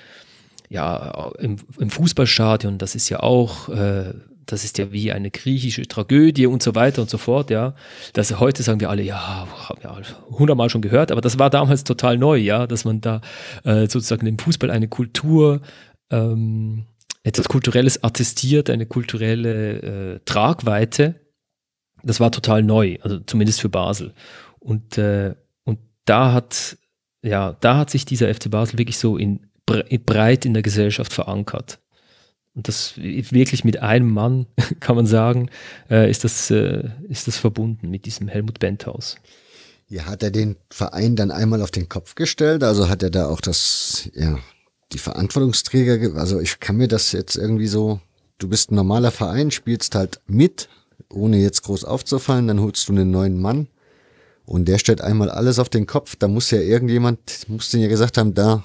ja, im, im Fußballstadion, das ist ja auch, äh, das ist ja wie eine griechische Tragödie und so weiter und so fort, ja. Das heute sagen wir alle, ja, haben ja hundertmal schon gehört, aber das war damals total neu, ja, dass man da äh, sozusagen im Fußball eine Kultur ähm, etwas Kulturelles attestiert, eine kulturelle äh, Tragweite. Das war total neu, also zumindest für Basel. Und, äh, und da hat, ja, da hat sich dieser FC Basel wirklich so in, breit in der Gesellschaft verankert. Und das wirklich mit einem Mann, kann man sagen, äh, ist, das, äh, ist das verbunden mit diesem Helmut Benthaus. Ja, hat er den Verein dann einmal auf den Kopf gestellt? Also hat er da auch das, ja, die Verantwortungsträger, also ich kann mir das jetzt irgendwie so, du bist ein normaler Verein, spielst halt mit, ohne jetzt groß aufzufallen, dann holst du einen neuen Mann und der stellt einmal alles auf den Kopf, da muss ja irgendjemand, muss den ja gesagt haben, da,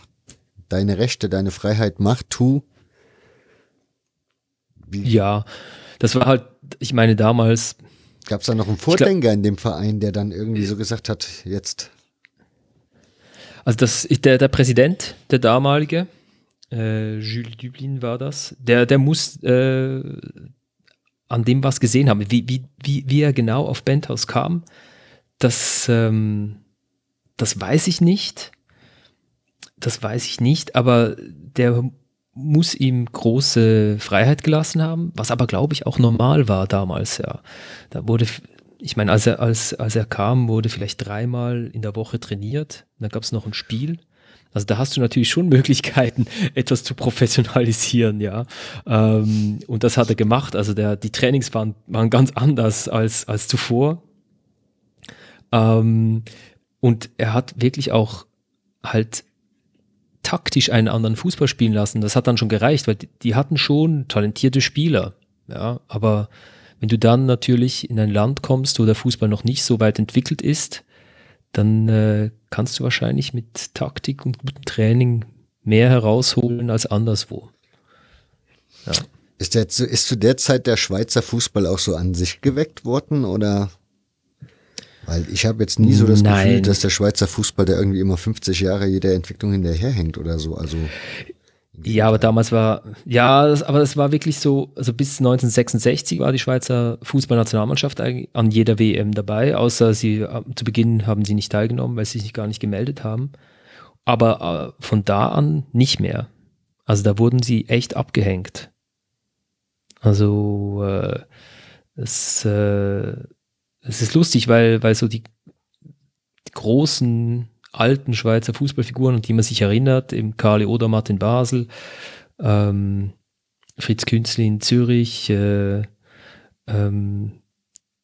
deine Rechte, deine Freiheit, mach, tu. Wie? Ja, das war halt, ich meine damals. Gab es da noch einen Vordenker glaub, in dem Verein, der dann irgendwie so gesagt hat, jetzt also das, der, der Präsident, der damalige, äh, Jules Dublin war das, der, der muss äh, an dem was gesehen haben. Wie, wie, wie, wie er genau auf Benthaus kam, das, ähm, das weiß ich nicht. Das weiß ich nicht, aber der muss ihm große Freiheit gelassen haben, was aber, glaube ich, auch normal war damals, ja. Da wurde ich meine, als er, als, als er kam, wurde vielleicht dreimal in der Woche trainiert. Dann gab es noch ein Spiel. Also da hast du natürlich schon Möglichkeiten, etwas zu professionalisieren, ja. Ähm, und das hat er gemacht. Also der, die Trainings waren, waren ganz anders als, als zuvor. Ähm, und er hat wirklich auch halt taktisch einen anderen Fußball spielen lassen. Das hat dann schon gereicht, weil die, die hatten schon talentierte Spieler, ja. Aber wenn du dann natürlich in ein Land kommst, wo der Fußball noch nicht so weit entwickelt ist, dann äh, kannst du wahrscheinlich mit Taktik und gutem Training mehr herausholen als anderswo. Ja. Ist, der, ist zu der Zeit der Schweizer Fußball auch so an sich geweckt worden oder? Weil ich habe jetzt nie so das Nein. Gefühl, dass der Schweizer Fußball da irgendwie immer 50 Jahre jeder Entwicklung hinterherhängt oder so. Also ja, aber damals war, ja, das, aber es war wirklich so, also bis 1966 war die Schweizer Fußballnationalmannschaft an jeder WM dabei, außer sie äh, zu Beginn haben sie nicht teilgenommen, weil sie sich gar nicht gemeldet haben. Aber äh, von da an nicht mehr. Also da wurden sie echt abgehängt. Also äh, es, äh, es ist lustig, weil, weil so die, die großen alten Schweizer Fußballfiguren, an die man sich erinnert, im Karli Odermatt in Basel, ähm, Fritz Künzli in Zürich, äh, ähm,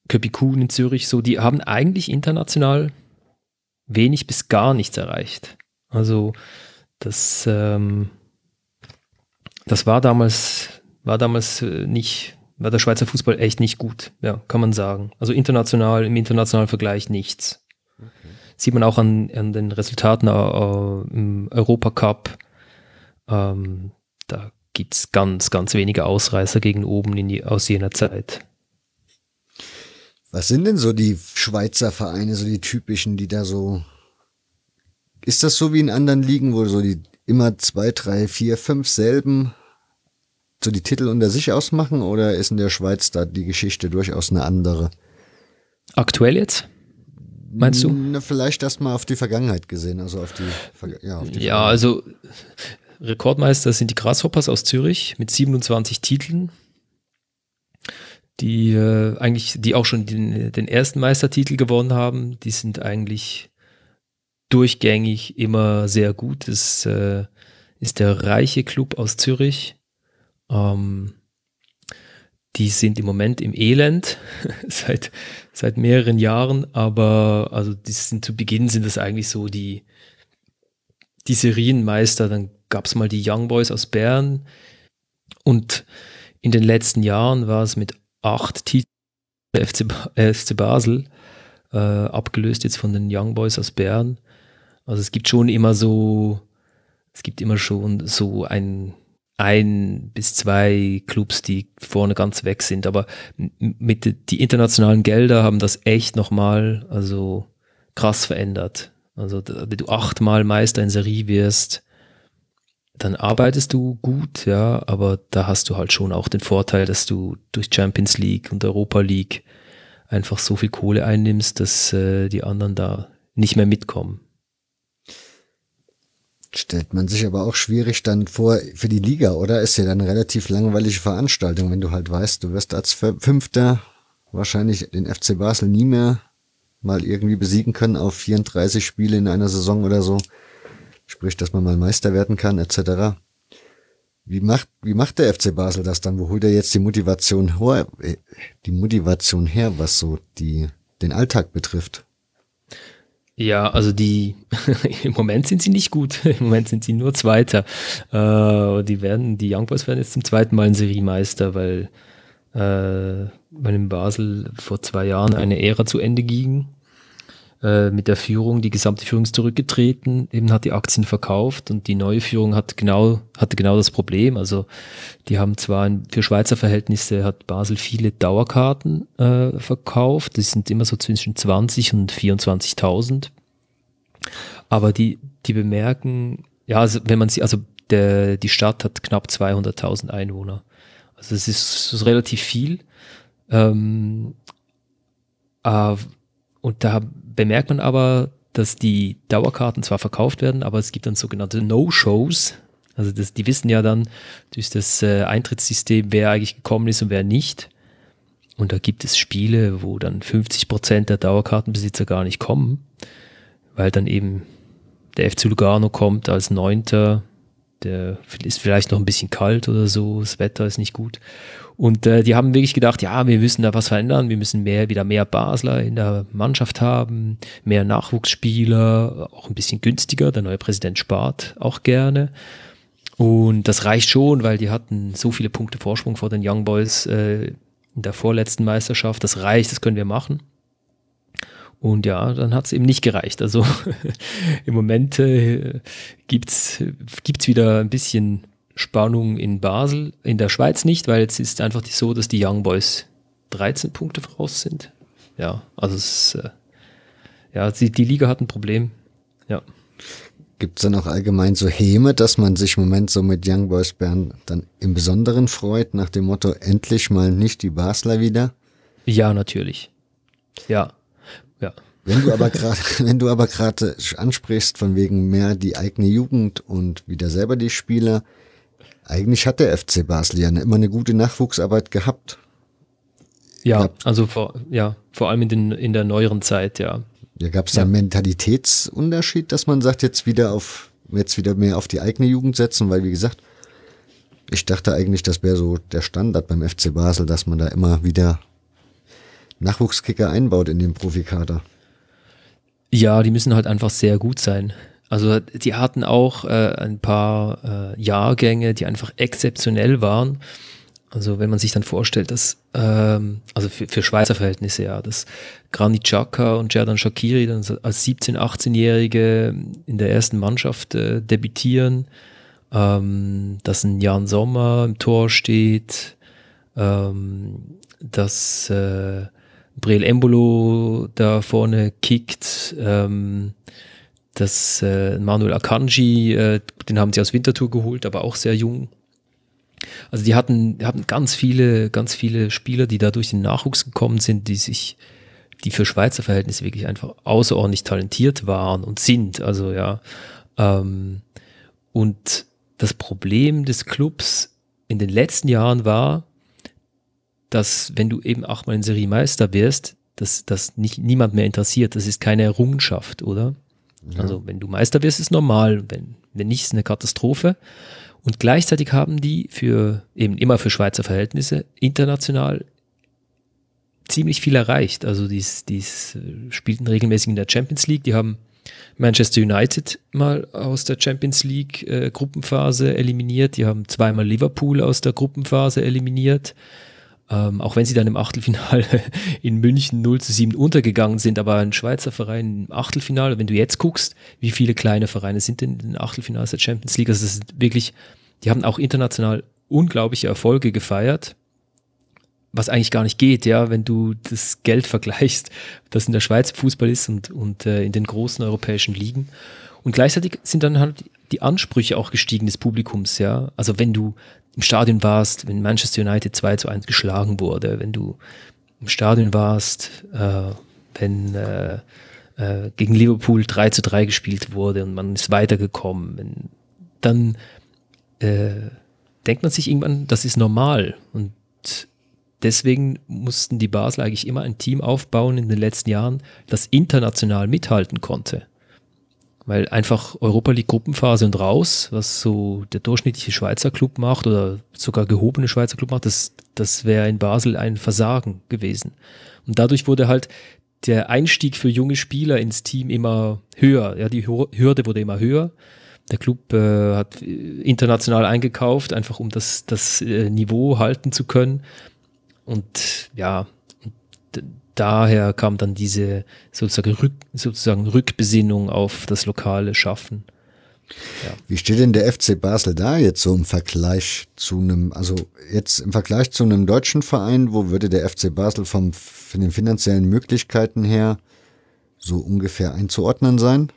Köpi Kuhn in Zürich, so, die haben eigentlich international wenig bis gar nichts erreicht. Also das, ähm, das war damals, war damals äh, nicht, war der Schweizer Fußball echt nicht gut, ja, kann man sagen. Also international, im internationalen Vergleich nichts. Sieht man auch an, an den Resultaten äh, im Europacup. Ähm, da gibt es ganz, ganz wenige Ausreißer gegen oben die, aus jener Zeit. Was sind denn so die Schweizer Vereine, so die typischen, die da so. Ist das so wie in anderen Ligen, wo so die immer zwei, drei, vier, fünf selben so die Titel unter sich ausmachen oder ist in der Schweiz da die Geschichte durchaus eine andere? Aktuell jetzt? Meinst du? Na, vielleicht erstmal auf die Vergangenheit gesehen, also auf die, ja, auf die ja also Rekordmeister sind die Grasshoppers aus Zürich mit 27 Titeln, die äh, eigentlich, die auch schon den, den ersten Meistertitel gewonnen haben. Die sind eigentlich durchgängig immer sehr gut. Das äh, ist der reiche Club aus Zürich. Ähm, die sind im Moment im Elend seit, seit mehreren Jahren, aber also die sind, zu Beginn sind das eigentlich so die, die Serienmeister. Dann gab es mal die Young Boys aus Bern und in den letzten Jahren war es mit acht Titeln FC, FC Basel, äh, abgelöst jetzt von den Young Boys aus Bern. Also es gibt schon immer so, es gibt immer schon so ein ein bis zwei Clubs, die vorne ganz weg sind. Aber mit die internationalen Gelder haben das echt nochmal also krass verändert. Also wenn du achtmal Meister in Serie wirst, dann arbeitest du gut, ja, aber da hast du halt schon auch den Vorteil, dass du durch Champions League und Europa League einfach so viel Kohle einnimmst, dass äh, die anderen da nicht mehr mitkommen. Stellt man sich aber auch schwierig dann vor für die Liga, oder? Ist ja dann eine relativ langweilige Veranstaltung, wenn du halt weißt, du wirst als Fünfter wahrscheinlich den FC Basel nie mehr mal irgendwie besiegen können auf 34 Spiele in einer Saison oder so. Sprich, dass man mal Meister werden kann, etc. Wie macht, wie macht der FC Basel das dann? Wo holt er jetzt die Motivation her, äh, die Motivation her, was so die, den Alltag betrifft? Ja, also die im Moment sind sie nicht gut. Im Moment sind sie nur Zweiter. Äh, die werden, die Young Boys werden jetzt zum zweiten Mal ein Seriemeister, weil äh, weil in Basel vor zwei Jahren eine Ära zu Ende ging äh, mit der Führung. Die gesamte Führung ist zurückgetreten, eben hat die Aktien verkauft und die neue Führung hat genau, hatte genau das Problem. Also die haben zwar für Schweizer Verhältnisse hat Basel viele Dauerkarten äh, verkauft, die sind immer so zwischen 20 und 24.000. Aber die, die bemerken, ja, also wenn man sie, also der, die Stadt hat knapp 200.000 Einwohner. Also es ist, das ist relativ viel. Ähm, äh, und da bemerkt man aber, dass die Dauerkarten zwar verkauft werden, aber es gibt dann sogenannte No-Shows. Also das, die wissen ja dann durch das äh, Eintrittssystem, wer eigentlich gekommen ist und wer nicht. Und da gibt es Spiele, wo dann 50 Prozent der Dauerkartenbesitzer gar nicht kommen, weil dann eben der FC Lugano kommt als Neunter, der ist vielleicht noch ein bisschen kalt oder so, das Wetter ist nicht gut. Und äh, die haben wirklich gedacht, ja, wir müssen da was verändern, wir müssen mehr, wieder mehr Basler in der Mannschaft haben, mehr Nachwuchsspieler, auch ein bisschen günstiger. Der neue Präsident spart auch gerne. Und das reicht schon, weil die hatten so viele Punkte Vorsprung vor den Young Boys äh, in der vorletzten Meisterschaft. Das reicht, das können wir machen. Und ja, dann hat es eben nicht gereicht. Also im Moment äh, gibt's gibt's wieder ein bisschen Spannung in Basel, in der Schweiz nicht, weil jetzt ist einfach so, dass die Young Boys 13 Punkte voraus sind. Ja, also es ist, äh, ja, die, die Liga hat ein Problem. Ja. Gibt es dann auch allgemein so Häme, dass man sich im Moment so mit Young Boys Bern dann im Besonderen freut, nach dem Motto, endlich mal nicht die Basler wieder? Ja, natürlich. Ja. Ja. Wenn du aber gerade, wenn du aber gerade ansprichst, von wegen mehr die eigene Jugend und wieder selber die Spieler, eigentlich hat der FC Basel ja immer eine gute Nachwuchsarbeit gehabt. Ja, Gab, also vor, ja, vor allem in, den, in der neueren Zeit, ja. Ja, gab es da einen Mentalitätsunterschied, dass man sagt, jetzt wieder auf, jetzt wieder mehr auf die eigene Jugend setzen, weil wie gesagt, ich dachte eigentlich, das wäre so der Standard beim FC Basel, dass man da immer wieder Nachwuchskicker einbaut in den Profikader. Ja, die müssen halt einfach sehr gut sein. Also die hatten auch äh, ein paar äh, Jahrgänge, die einfach exzeptionell waren. Also wenn man sich dann vorstellt, dass, ähm, also für, für Schweizer Verhältnisse ja, dass Granit Xhaka und Jerdan Shakiri dann als 17-, 18-Jährige in der ersten Mannschaft äh, debütieren, ähm, dass ein Jan Sommer im Tor steht, ähm, dass äh, Breel Embolo da vorne kickt, ähm, dass äh, Manuel Akanji, äh, den haben sie aus Winterthur geholt, aber auch sehr jung. Also die hatten, hatten ganz viele, ganz viele Spieler, die da durch den Nachwuchs gekommen sind, die sich, die für Schweizer Verhältnisse wirklich einfach außerordentlich talentiert waren und sind. Also ja. Ähm, und das Problem des Clubs in den letzten Jahren war, dass wenn du eben achtmal in Serie Meister wirst, dass das nicht niemand mehr interessiert. Das ist keine Errungenschaft, oder? Ja. Also wenn du Meister wirst, ist normal. Wenn, wenn nicht, ist eine Katastrophe. Und gleichzeitig haben die für eben immer für Schweizer Verhältnisse international ziemlich viel erreicht. Also die, die äh, spielten regelmäßig in der Champions League. Die haben Manchester United mal aus der Champions League äh, Gruppenphase eliminiert. Die haben zweimal Liverpool aus der Gruppenphase eliminiert. Ähm, auch wenn sie dann im Achtelfinale in München 0 zu 7 untergegangen sind, aber ein Schweizer Verein im Achtelfinale, wenn du jetzt guckst, wie viele kleine Vereine sind denn in den Achtelfinals der Champions League, also das ist wirklich die haben auch international unglaubliche Erfolge gefeiert, was eigentlich gar nicht geht, ja, wenn du das Geld vergleichst, das in der Schweiz Fußball ist und, und äh, in den großen europäischen Ligen. Und gleichzeitig sind dann halt die Ansprüche auch gestiegen des Publikums, ja. Also wenn du im Stadion warst, wenn Manchester United 2 zu 1 geschlagen wurde, wenn du im Stadion warst, äh, wenn äh, äh, gegen Liverpool 3 zu 3 gespielt wurde und man ist weitergekommen, dann äh, denkt man sich irgendwann, das ist normal. Und deswegen mussten die Basel eigentlich immer ein Team aufbauen in den letzten Jahren, das international mithalten konnte. Weil einfach Europa League Gruppenphase und raus, was so der durchschnittliche Schweizer Club macht oder sogar gehobene Schweizer Club macht, das, das wäre in Basel ein Versagen gewesen. Und dadurch wurde halt der Einstieg für junge Spieler ins Team immer höher. Ja, die Hürde wurde immer höher. Der Club äh, hat international eingekauft, einfach um das, das äh, Niveau halten zu können. Und ja, daher kam dann diese sozusagen, Rück, sozusagen Rückbesinnung auf das lokale Schaffen. Ja. Wie steht denn der FC Basel da jetzt so im Vergleich zu einem, also jetzt im Vergleich zu einem deutschen Verein, wo würde der FC Basel vom, von den finanziellen Möglichkeiten her so ungefähr einzuordnen sein?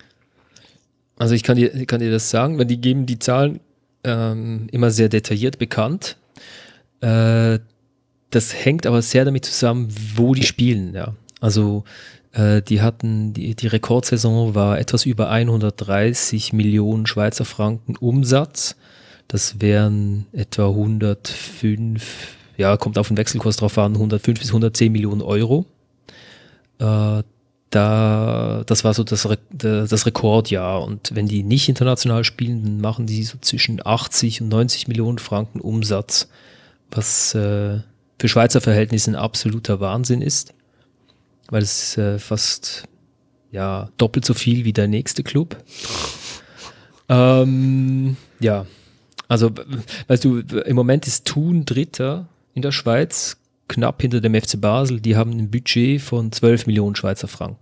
Also ich kann dir, kann dir das sagen, weil die geben die Zahlen ähm, immer sehr detailliert bekannt. Äh, das hängt aber sehr damit zusammen, wo die spielen. Ja. Also äh, die hatten, die, die Rekordsaison war etwas über 130 Millionen Schweizer Franken Umsatz. Das wären etwa 105, ja, kommt auf den Wechselkurs drauf an, 105 bis 110 Millionen Euro. Äh, da, das war so das, das Rekordjahr. Und wenn die nicht international spielen, dann machen die so zwischen 80 und 90 Millionen Franken Umsatz, was äh, für Schweizer Verhältnisse ein absoluter Wahnsinn ist, weil es äh, fast ja, doppelt so viel wie der nächste Club. Ähm, ja, also, weißt du, im Moment ist Thun Dritter in der Schweiz, knapp hinter dem FC Basel. Die haben ein Budget von 12 Millionen Schweizer Franken.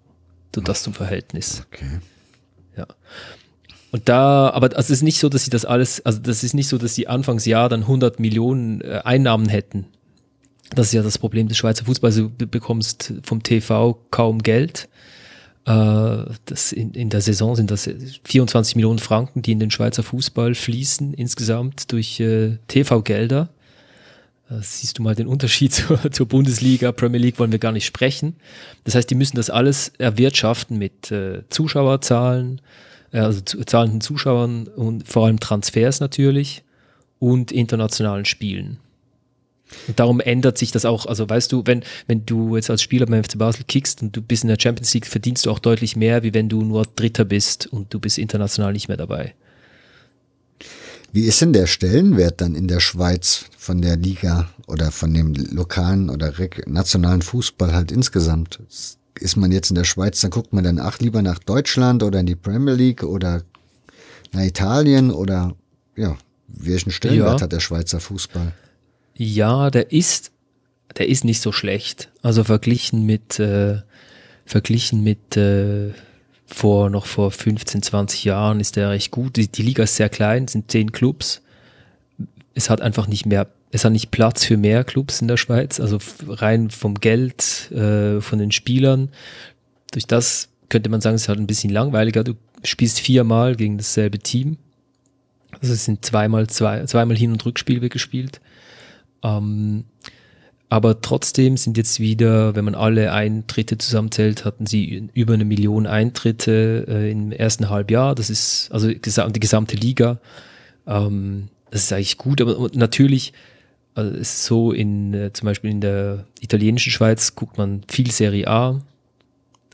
So das zum Verhältnis. Okay. Ja. Und da, aber es ist nicht so, dass sie das alles, also das ist nicht so, dass sie Anfangsjahr dann 100 Millionen äh, Einnahmen hätten. Das ist ja das Problem des Schweizer Fußballs. Du bekommst vom TV kaum Geld. Äh, das in, in der Saison sind das 24 Millionen Franken, die in den Schweizer Fußball fließen insgesamt durch äh, TV-Gelder. Äh, siehst du mal den Unterschied zur, zur, Bundesliga, Premier League wollen wir gar nicht sprechen. Das heißt, die müssen das alles erwirtschaften mit äh, Zuschauerzahlen, äh, also zu, zahlenden Zuschauern und vor allem Transfers natürlich und internationalen Spielen. Und darum ändert sich das auch. Also weißt du, wenn, wenn du jetzt als Spieler beim FC Basel kickst und du bist in der Champions League, verdienst du auch deutlich mehr, wie wenn du nur Dritter bist und du bist international nicht mehr dabei. Wie ist denn der Stellenwert dann in der Schweiz von der Liga oder von dem lokalen oder nationalen Fußball halt insgesamt? Ist man jetzt in der Schweiz, dann guckt man dann ach lieber nach Deutschland oder in die Premier League oder nach Italien oder ja, welchen Stellenwert ja. hat der Schweizer Fußball? Ja, der ist, der ist nicht so schlecht. Also verglichen mit, äh, verglichen mit äh, vor noch vor 15, 20 Jahren ist der recht gut. Die, die Liga ist sehr klein, sind zehn Clubs. Es hat einfach nicht mehr, es hat nicht Platz für mehr Clubs in der Schweiz, also rein vom Geld, äh, von den Spielern. Durch das könnte man sagen, es ist halt ein bisschen langweiliger. Du spielst viermal gegen dasselbe Team. Also es sind zweimal, zwei, zweimal Hin- und Rückspiel gespielt. Ähm, aber trotzdem sind jetzt wieder, wenn man alle Eintritte zusammenzählt, hatten sie über eine Million Eintritte äh, im ersten Halbjahr. Das ist also die gesamte Liga. Ähm, das ist eigentlich gut, aber natürlich also ist so in äh, zum Beispiel in der italienischen Schweiz guckt man viel Serie A,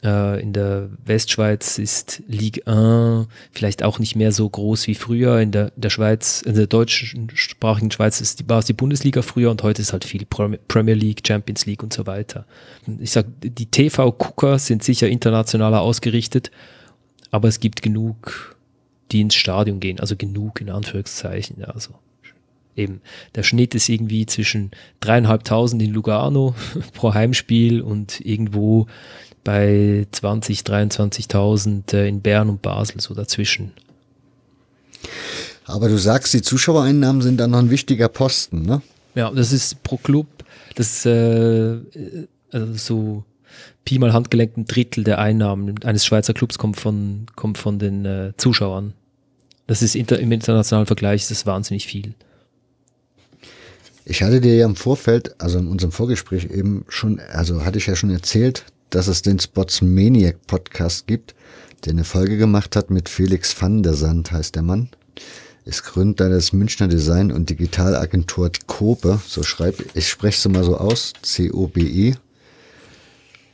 äh, in der Westschweiz ist Ligue 1 vielleicht auch nicht mehr so groß wie früher. In der, der Schweiz, in der deutschsprachigen Schweiz ist die, war es die Bundesliga früher und heute ist halt viel Premier League, Champions League und so weiter. Ich sag, die TV-Gucker sind sicher internationaler ausgerichtet, aber es gibt genug, die ins Stadion gehen, also genug in Anführungszeichen, also eben der Schnitt ist irgendwie zwischen dreieinhalbtausend in Lugano pro Heimspiel und irgendwo bei 20, 23.000 äh, in Bern und Basel, so dazwischen. Aber du sagst, die Zuschauereinnahmen sind dann noch ein wichtiger Posten, ne? Ja, das ist pro Club, das äh, also so Pi mal Handgelenk ein Drittel der Einnahmen eines Schweizer Clubs kommt von, kommt von den äh, Zuschauern. Das ist inter, im internationalen Vergleich ist das wahnsinnig viel. Ich hatte dir ja im Vorfeld, also in unserem Vorgespräch eben schon, also hatte ich ja schon erzählt, dass es den Spots Maniac Podcast gibt, der eine Folge gemacht hat mit Felix van der Sand, heißt der Mann. Ist Gründer des Münchner Design- und Digitalagentur Kobe, so schreibe ich, spreche es mal so aus, C-O-B-E.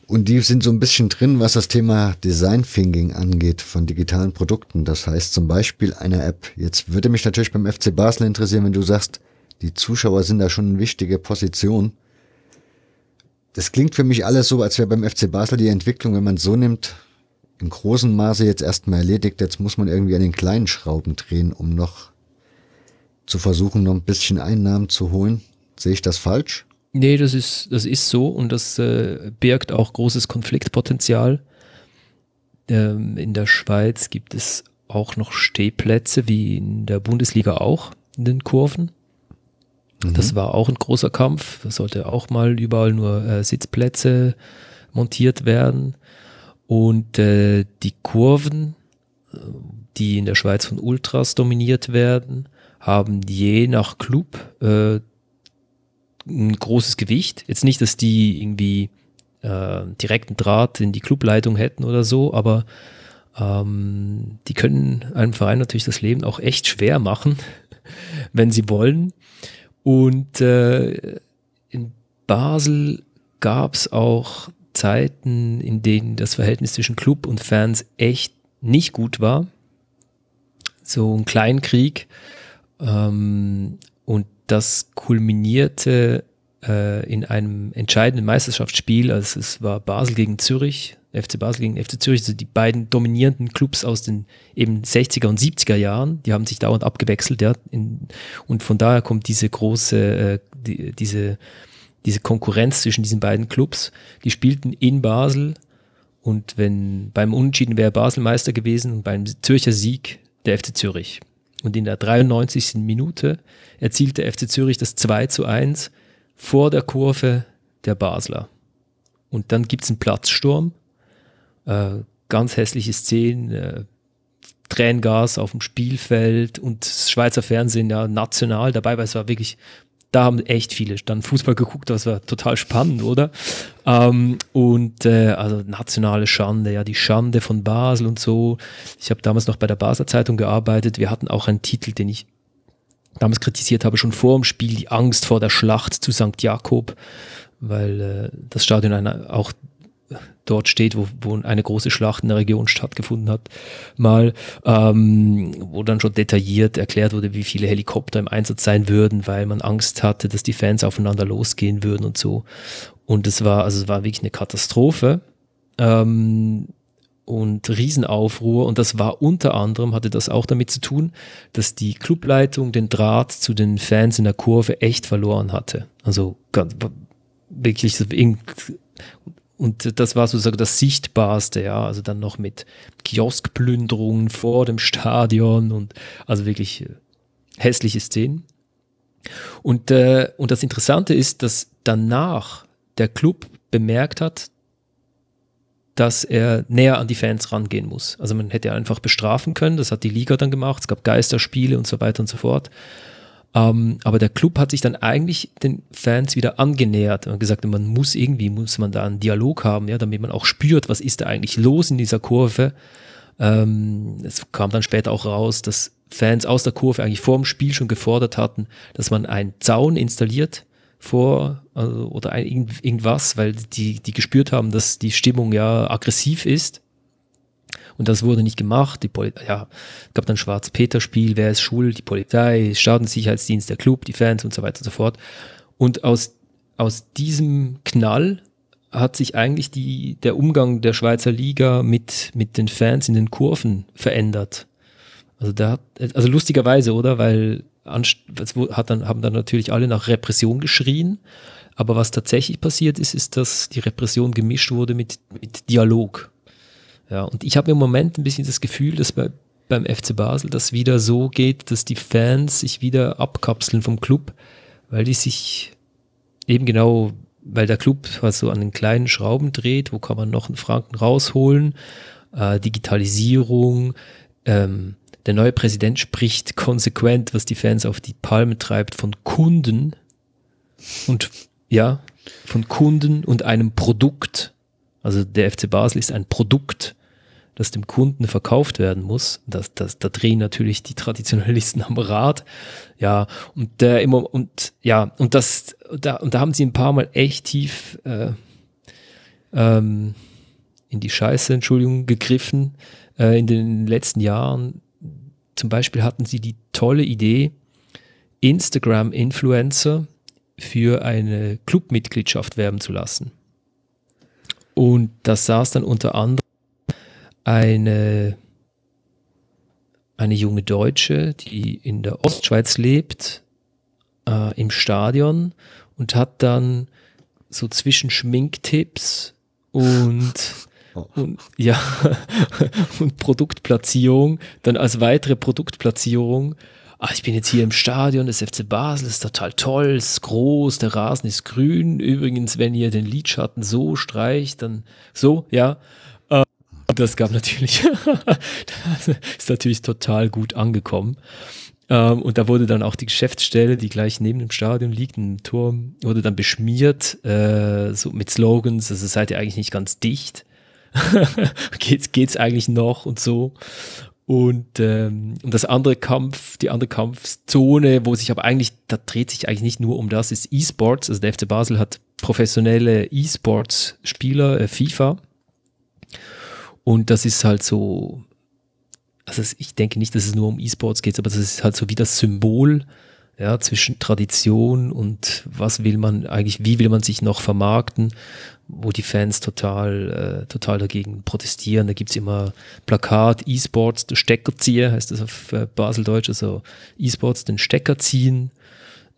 Und die sind so ein bisschen drin, was das Thema Design Thinking angeht von digitalen Produkten. Das heißt zum Beispiel einer App. Jetzt würde mich natürlich beim FC Basel interessieren, wenn du sagst, die Zuschauer sind da schon eine wichtige Position. Das klingt für mich alles so, als wäre beim FC Basel die Entwicklung, wenn man so nimmt, im großen Maße jetzt erstmal erledigt. Jetzt muss man irgendwie an den kleinen Schrauben drehen, um noch zu versuchen, noch ein bisschen Einnahmen zu holen. Sehe ich das falsch? Nee, das ist, das ist so und das äh, birgt auch großes Konfliktpotenzial. Ähm, in der Schweiz gibt es auch noch Stehplätze, wie in der Bundesliga auch, in den Kurven. Mhm. Das war auch ein großer Kampf. Da sollte auch mal überall nur äh, Sitzplätze montiert werden. Und äh, die Kurven, äh, die in der Schweiz von Ultras dominiert werden, haben je nach Club äh, ein großes Gewicht. Jetzt nicht, dass die irgendwie äh, direkten Draht in die Clubleitung hätten oder so, aber ähm, die können einem Verein natürlich das Leben auch echt schwer machen, wenn sie wollen. Und äh, in Basel gab es auch Zeiten, in denen das Verhältnis zwischen Club und Fans echt nicht gut war. So ein Kleinkrieg. Ähm, und das kulminierte äh, in einem entscheidenden Meisterschaftsspiel. Also es war Basel gegen Zürich, FC Basel gegen FC Zürich, also die beiden dominierenden Clubs aus den eben 60er und 70er Jahren, die haben sich dauernd abgewechselt, ja, in, und von daher kommt diese große, äh, die, diese, diese Konkurrenz zwischen diesen beiden Clubs. Die spielten in Basel und wenn beim Unentschieden wäre Basel Meister gewesen und beim Zürcher Sieg der FC Zürich. Und in der 93. Minute erzielte FC Zürich das 2 zu 1 vor der Kurve der Basler. Und dann gibt es einen Platzsturm, äh, ganz hässliche Szenen, äh, Tränengas auf dem Spielfeld und Schweizer Fernsehen ja national dabei, weil es war wirklich da haben echt viele dann Fußball geguckt, das war total spannend, oder? Ähm, und äh, also nationale Schande, ja, die Schande von Basel und so. Ich habe damals noch bei der Basler Zeitung gearbeitet. Wir hatten auch einen Titel, den ich damals kritisiert habe, schon vor dem Spiel, die Angst vor der Schlacht zu St. Jakob, weil äh, das Stadion einer, auch dort steht, wo, wo eine große Schlacht in der Region stattgefunden hat, mal, ähm, wo dann schon detailliert erklärt wurde, wie viele Helikopter im Einsatz sein würden, weil man Angst hatte, dass die Fans aufeinander losgehen würden und so. Und es war, also es war wirklich eine Katastrophe. Ähm, und Riesenaufruhr. Und das war unter anderem, hatte das auch damit zu tun, dass die Clubleitung den Draht zu den Fans in der Kurve echt verloren hatte. Also wirklich und das war sozusagen das Sichtbarste, ja, also dann noch mit Kioskplünderungen vor dem Stadion und also wirklich äh, hässliche Szenen. Und, äh, und das Interessante ist, dass danach der Club bemerkt hat, dass er näher an die Fans rangehen muss. Also man hätte einfach bestrafen können, das hat die Liga dann gemacht, es gab Geisterspiele und so weiter und so fort. Ähm, aber der Club hat sich dann eigentlich den Fans wieder angenähert und gesagt, man muss irgendwie, muss man da einen Dialog haben, ja, damit man auch spürt, was ist da eigentlich los in dieser Kurve. Ähm, es kam dann später auch raus, dass Fans aus der Kurve eigentlich vor dem Spiel schon gefordert hatten, dass man einen Zaun installiert vor also, oder ein, irgendwas, weil die, die gespürt haben, dass die Stimmung ja aggressiv ist und das wurde nicht gemacht. Die Poli ja, gab dann Schwarz-Peter-Spiel, wer ist schuld? Die Polizei, Schadenssicherheitsdienst, der Club, die Fans und so weiter und so fort. Und aus, aus diesem Knall hat sich eigentlich die, der Umgang der Schweizer Liga mit, mit den Fans in den Kurven verändert. Also da hat, also lustigerweise, oder? Weil hat dann, haben dann natürlich alle nach Repression geschrien. Aber was tatsächlich passiert ist, ist, dass die Repression gemischt wurde mit, mit Dialog. Ja, und ich habe im Moment ein bisschen das Gefühl, dass bei, beim FC Basel das wieder so geht, dass die Fans sich wieder abkapseln vom Club, weil die sich eben genau, weil der Club was so an den kleinen Schrauben dreht, wo kann man noch einen Franken rausholen, äh, Digitalisierung, ähm, der neue Präsident spricht konsequent, was die Fans auf die Palme treibt, von Kunden und ja, von Kunden und einem Produkt. Also der FC Basel ist ein Produkt, das dem Kunden verkauft werden muss. Das, das, da drehen natürlich die Traditionalisten am Rad. Ja, und der immer, und ja, und das, da, und da haben sie ein paar Mal echt tief äh, ähm, in die Scheiße, Entschuldigung, gegriffen äh, in den letzten Jahren zum Beispiel hatten sie die tolle Idee, Instagram-Influencer für eine Clubmitgliedschaft werben zu lassen. Und das saß dann unter anderem eine, eine junge Deutsche, die in der Ostschweiz lebt, äh, im Stadion und hat dann so zwischen Schminktipps und Oh. Und, ja, und Produktplatzierung, dann als weitere Produktplatzierung. Ah, ich bin jetzt hier im Stadion des FC Basel, ist total toll, ist groß, der Rasen ist grün. Übrigens, wenn ihr den Lidschatten so streicht, dann so, ja. Das gab natürlich, das ist natürlich total gut angekommen. Ähm, und da wurde dann auch die Geschäftsstelle, die gleich neben dem Stadion liegt, im Turm, wurde dann beschmiert, äh, so mit Slogans, also seid ihr eigentlich nicht ganz dicht. geht's, geht's eigentlich noch und so. Und, ähm, und das andere Kampf, die andere Kampfzone, wo sich aber eigentlich, da dreht sich eigentlich nicht nur um das, ist E-Sports. Also der FC Basel hat professionelle E-Sports-Spieler, äh, FIFA. Und das ist halt so, also ich denke nicht, dass es nur um E-Sports geht, aber das ist halt so wie das Symbol ja, zwischen Tradition und was will man eigentlich, wie will man sich noch vermarkten, wo die Fans total, äh, total dagegen protestieren. Da gibt es immer Plakat, E-Sports, der Steckerzieher, heißt das auf äh, Baseldeutsch, also E-Sports, den Stecker ziehen.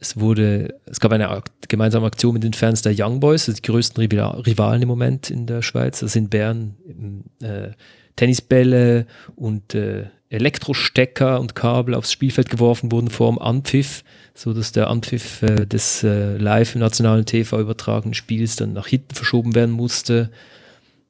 Es wurde, es gab eine gemeinsame Aktion mit den Fans der Young Boys, die größten Rivalen im Moment in der Schweiz. Das sind Bern, äh, Tennisbälle und äh, Elektrostecker und Kabel aufs Spielfeld geworfen wurden vor dem Anpfiff, so dass der Anpfiff äh, des äh, live im nationalen TV übertragenen Spiels dann nach hinten verschoben werden musste.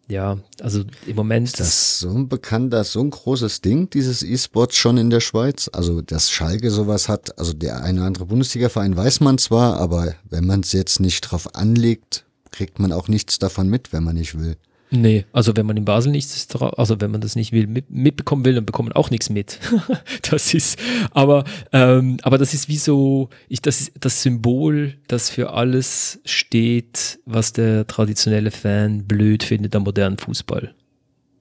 Ja, also im Moment. Ist das so ein bekannter, so ein großes Ding, dieses E-Sports schon in der Schweiz? Also, dass Schalke sowas hat, also der eine oder andere Bundesliga-Verein weiß man zwar, aber wenn man es jetzt nicht drauf anlegt, kriegt man auch nichts davon mit, wenn man nicht will. Nee, also wenn man in Basel nichts, also wenn man das nicht will, mit, mitbekommen will, dann bekommt man auch nichts mit. das ist, aber, ähm, aber das ist wie so, ich, das ist das Symbol, das für alles steht, was der traditionelle Fan blöd findet am modernen Fußball.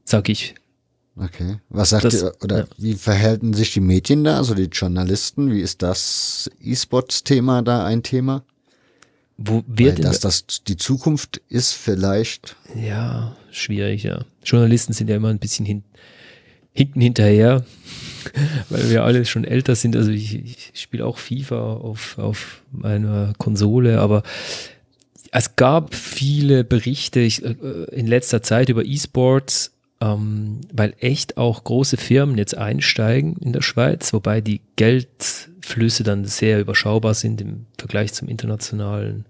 Sag ich. Okay. Was sagt das, ihr, oder ja. wie verhalten sich die Medien da, also die Journalisten? Wie ist das E-Sports-Thema da ein Thema? Wo wird Weil, dass das die Zukunft ist, vielleicht. Ja, schwierig, ja. Journalisten sind ja immer ein bisschen hin, hinten hinterher, weil wir alle schon älter sind. Also ich, ich spiele auch FIFA auf, auf meiner Konsole, aber es gab viele Berichte ich, äh, in letzter Zeit über E-Sports, ähm, weil echt auch große Firmen jetzt einsteigen in der Schweiz, wobei die Geldflüsse dann sehr überschaubar sind im Vergleich zum internationalen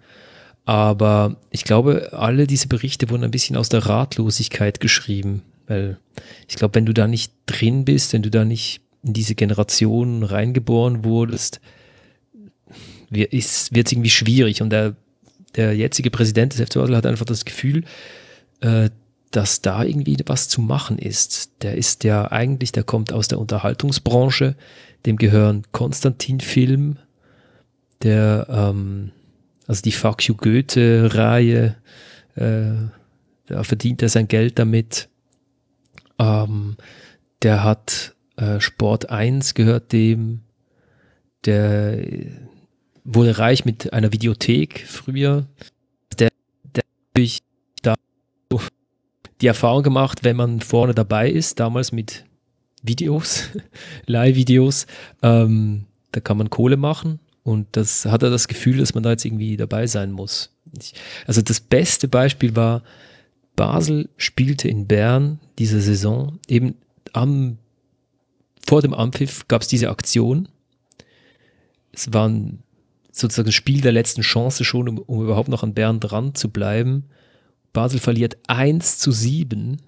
aber ich glaube, alle diese Berichte wurden ein bisschen aus der Ratlosigkeit geschrieben, weil ich glaube, wenn du da nicht drin bist, wenn du da nicht in diese Generation reingeboren wurdest, wird es irgendwie schwierig. Und der, der jetzige Präsident des FC Basel hat einfach das Gefühl, äh, dass da irgendwie was zu machen ist. Der ist ja eigentlich, der kommt aus der Unterhaltungsbranche, dem gehören Konstantin-Film, der ähm, also die Fuck You Goethe-Reihe, äh, da verdient er sein Geld damit. Ähm, der hat äh, Sport 1 gehört dem, der wurde reich mit einer Videothek früher. Der, der natürlich da die Erfahrung gemacht, wenn man vorne dabei ist, damals mit Videos, Live-Videos, ähm, da kann man Kohle machen und das hat er das Gefühl, dass man da jetzt irgendwie dabei sein muss. Also das beste Beispiel war, Basel spielte in Bern diese Saison eben am vor dem Anpfiff gab es diese Aktion. Es war ein, sozusagen das Spiel der letzten Chance schon, um, um überhaupt noch an Bern dran zu bleiben. Basel verliert 1 zu 7.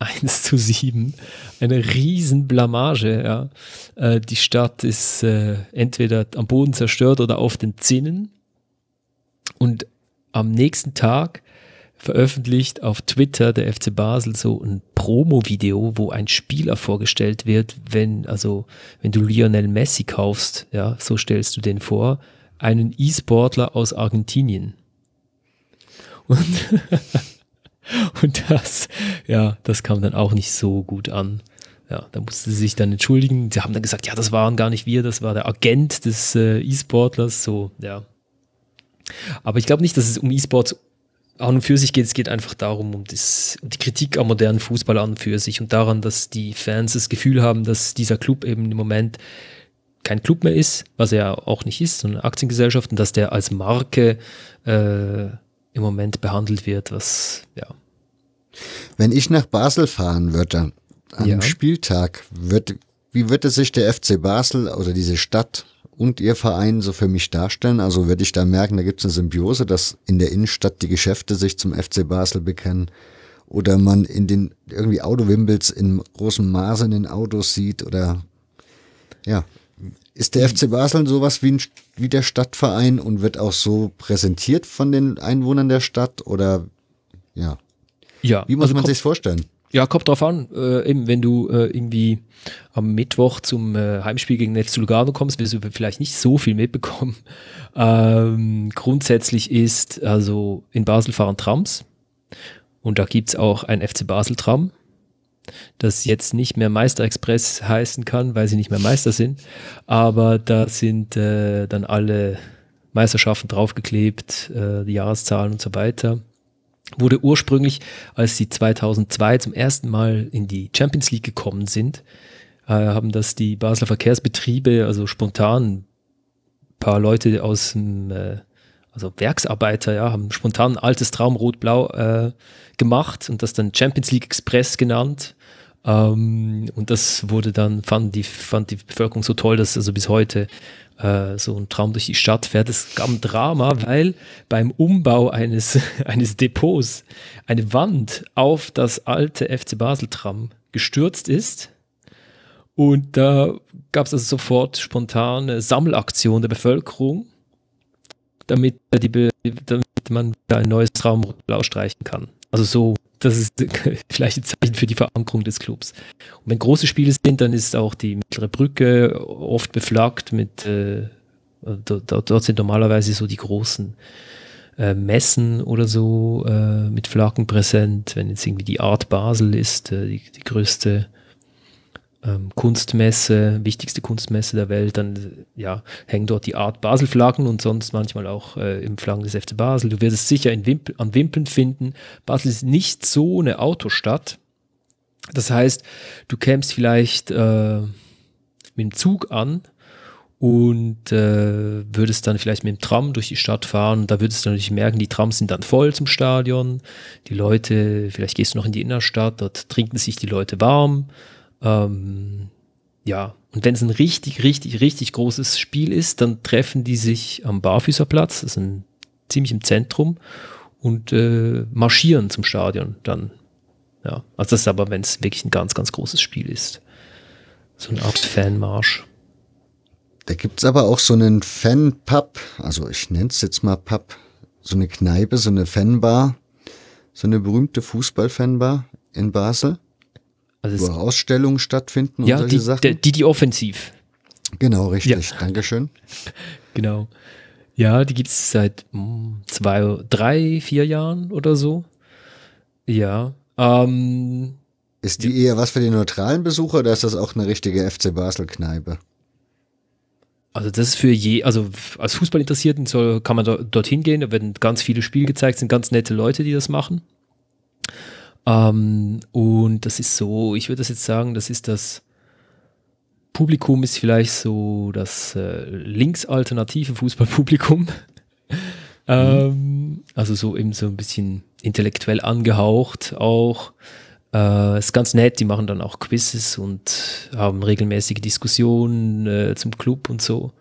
1 zu 7. Eine riesen Blamage, ja. Äh, die Stadt ist äh, entweder am Boden zerstört oder auf den Zinnen. Und am nächsten Tag veröffentlicht auf Twitter der FC Basel so ein Promo-Video, wo ein Spieler vorgestellt wird, wenn, also, wenn du Lionel Messi kaufst, ja, so stellst du den vor, einen E-Sportler aus Argentinien. Und, und das, ja, das kam dann auch nicht so gut an. Ja, da musste sie sich dann entschuldigen. Sie haben dann gesagt, ja, das waren gar nicht wir, das war der Agent des äh, E-Sportlers, so, ja. Aber ich glaube nicht, dass es um E-Sports an und für sich geht, es geht einfach darum, um, das, um die Kritik am modernen Fußball an und für sich und daran, dass die Fans das Gefühl haben, dass dieser Club eben im Moment kein Club mehr ist, was er auch nicht ist, sondern eine Aktiengesellschaft und dass der als Marke äh, im Moment behandelt wird, was, ja. Wenn ich nach Basel fahren würde, am Ja. Spieltag, wird, wie würde sich der FC Basel oder diese Stadt und ihr Verein so für mich darstellen? Also würde ich da merken, da gibt es eine Symbiose, dass in der Innenstadt die Geschäfte sich zum FC Basel bekennen oder man in den irgendwie Autowimbels in großem Maße in den Autos sieht oder ja. Ist der FC Basel sowas wie, ein, wie der Stadtverein und wird auch so präsentiert von den Einwohnern der Stadt oder ja, Ja, wie muss also man kommt- sich vorstellen? Ja, kommt drauf an. Äh, eben, wenn du äh, irgendwie am Mittwoch zum äh, Heimspiel gegen FC Lugano kommst, wirst du vielleicht nicht so viel mitbekommen. Ähm, grundsätzlich ist, also in Basel fahren Trams und da gibt's auch ein FC Basel-Tram, das jetzt nicht mehr Meister Express heißen kann, weil sie nicht mehr Meister sind. Aber da sind äh, dann alle Meisterschaften draufgeklebt, äh, die Jahreszahlen und so weiter wurde ursprünglich, als sie 2002 zum ersten Mal in die Champions League gekommen sind, äh, haben das die Basler Verkehrsbetriebe, also spontan ein paar Leute aus dem, äh, also Werksarbeiter, ja, haben spontan ein altes Traum Rot-Blau äh, gemacht und das dann Champions League Express genannt. Ähm, und das wurde dann, fand die, fand die Bevölkerung so toll, dass also bis heute äh, so ein Traum durch die Stadt fährt. Es gab ein Drama, weil beim Umbau eines, eines Depots eine Wand auf das alte FC Basel-Tram gestürzt ist. Und da gab es also sofort spontane Sammelaktion der Bevölkerung, damit, die, damit man ein neues Traum blau streichen kann. Also so, das ist vielleicht ein Zeichen für die Verankerung des Clubs. Und wenn große Spiele sind, dann ist auch die mittlere Brücke oft beflaggt mit, äh, dort, dort sind normalerweise so die großen äh, Messen oder so äh, mit Flaggen präsent. Wenn jetzt irgendwie die Art Basel ist, äh, die, die größte ähm, Kunstmesse, wichtigste Kunstmesse der Welt, dann ja, hängen dort die Art Basel-Flaggen und sonst manchmal auch äh, im Flaggen des FC Basel. Du wirst es sicher in Wimp an Wimpeln finden. Basel ist nicht so eine Autostadt. Das heißt, du kämst vielleicht äh, mit dem Zug an und äh, würdest dann vielleicht mit dem Tram durch die Stadt fahren. Da würdest du natürlich merken, die Trams sind dann voll zum Stadion. Die Leute, vielleicht gehst du noch in die Innerstadt, dort trinken sich die Leute warm. Ähm, ja, und wenn es ein richtig, richtig, richtig großes Spiel ist, dann treffen die sich am Barfüßerplatz, das ist ein, ziemlich im Zentrum, und äh, marschieren zum Stadion dann. Ja, also das ist aber, wenn es wirklich ein ganz, ganz großes Spiel ist. So eine Art Fanmarsch. Da gibt's aber auch so einen Fan-Pub, also ich nenne es jetzt mal Pub, so eine Kneipe, so eine Fanbar, so eine berühmte Fußball-Fanbar in Basel, Also wo Ausstellungen stattfinden und ja, solche die, Sachen. die, die, offensiv. genau, richtig, Dankeschön. Genau. Ja, die gibt es seit mm, zwei, drei, vier Jahren oder so. Ja. Ähm, Ist die eher was für die neutralen Besucher oder ist das auch eine richtige FC Basel-Kneipe? Also das ist für je, also als Fußballinteressierten soll, kann man do, dorthin gehen, da werden ganz viele Spiele gezeigt, sind ganz nette Leute, die das machen. Ähm, und das ist so, ich würde das jetzt sagen, das ist das Publikum ist vielleicht so das äh, linksalternative Fußballpublikum. ähm, also so eben so ein bisschen intellektuell angehaucht auch. Äh, ist ganz nett, die machen dann auch Quizzes und haben regelmäßige Diskussionen äh, zum Club und so.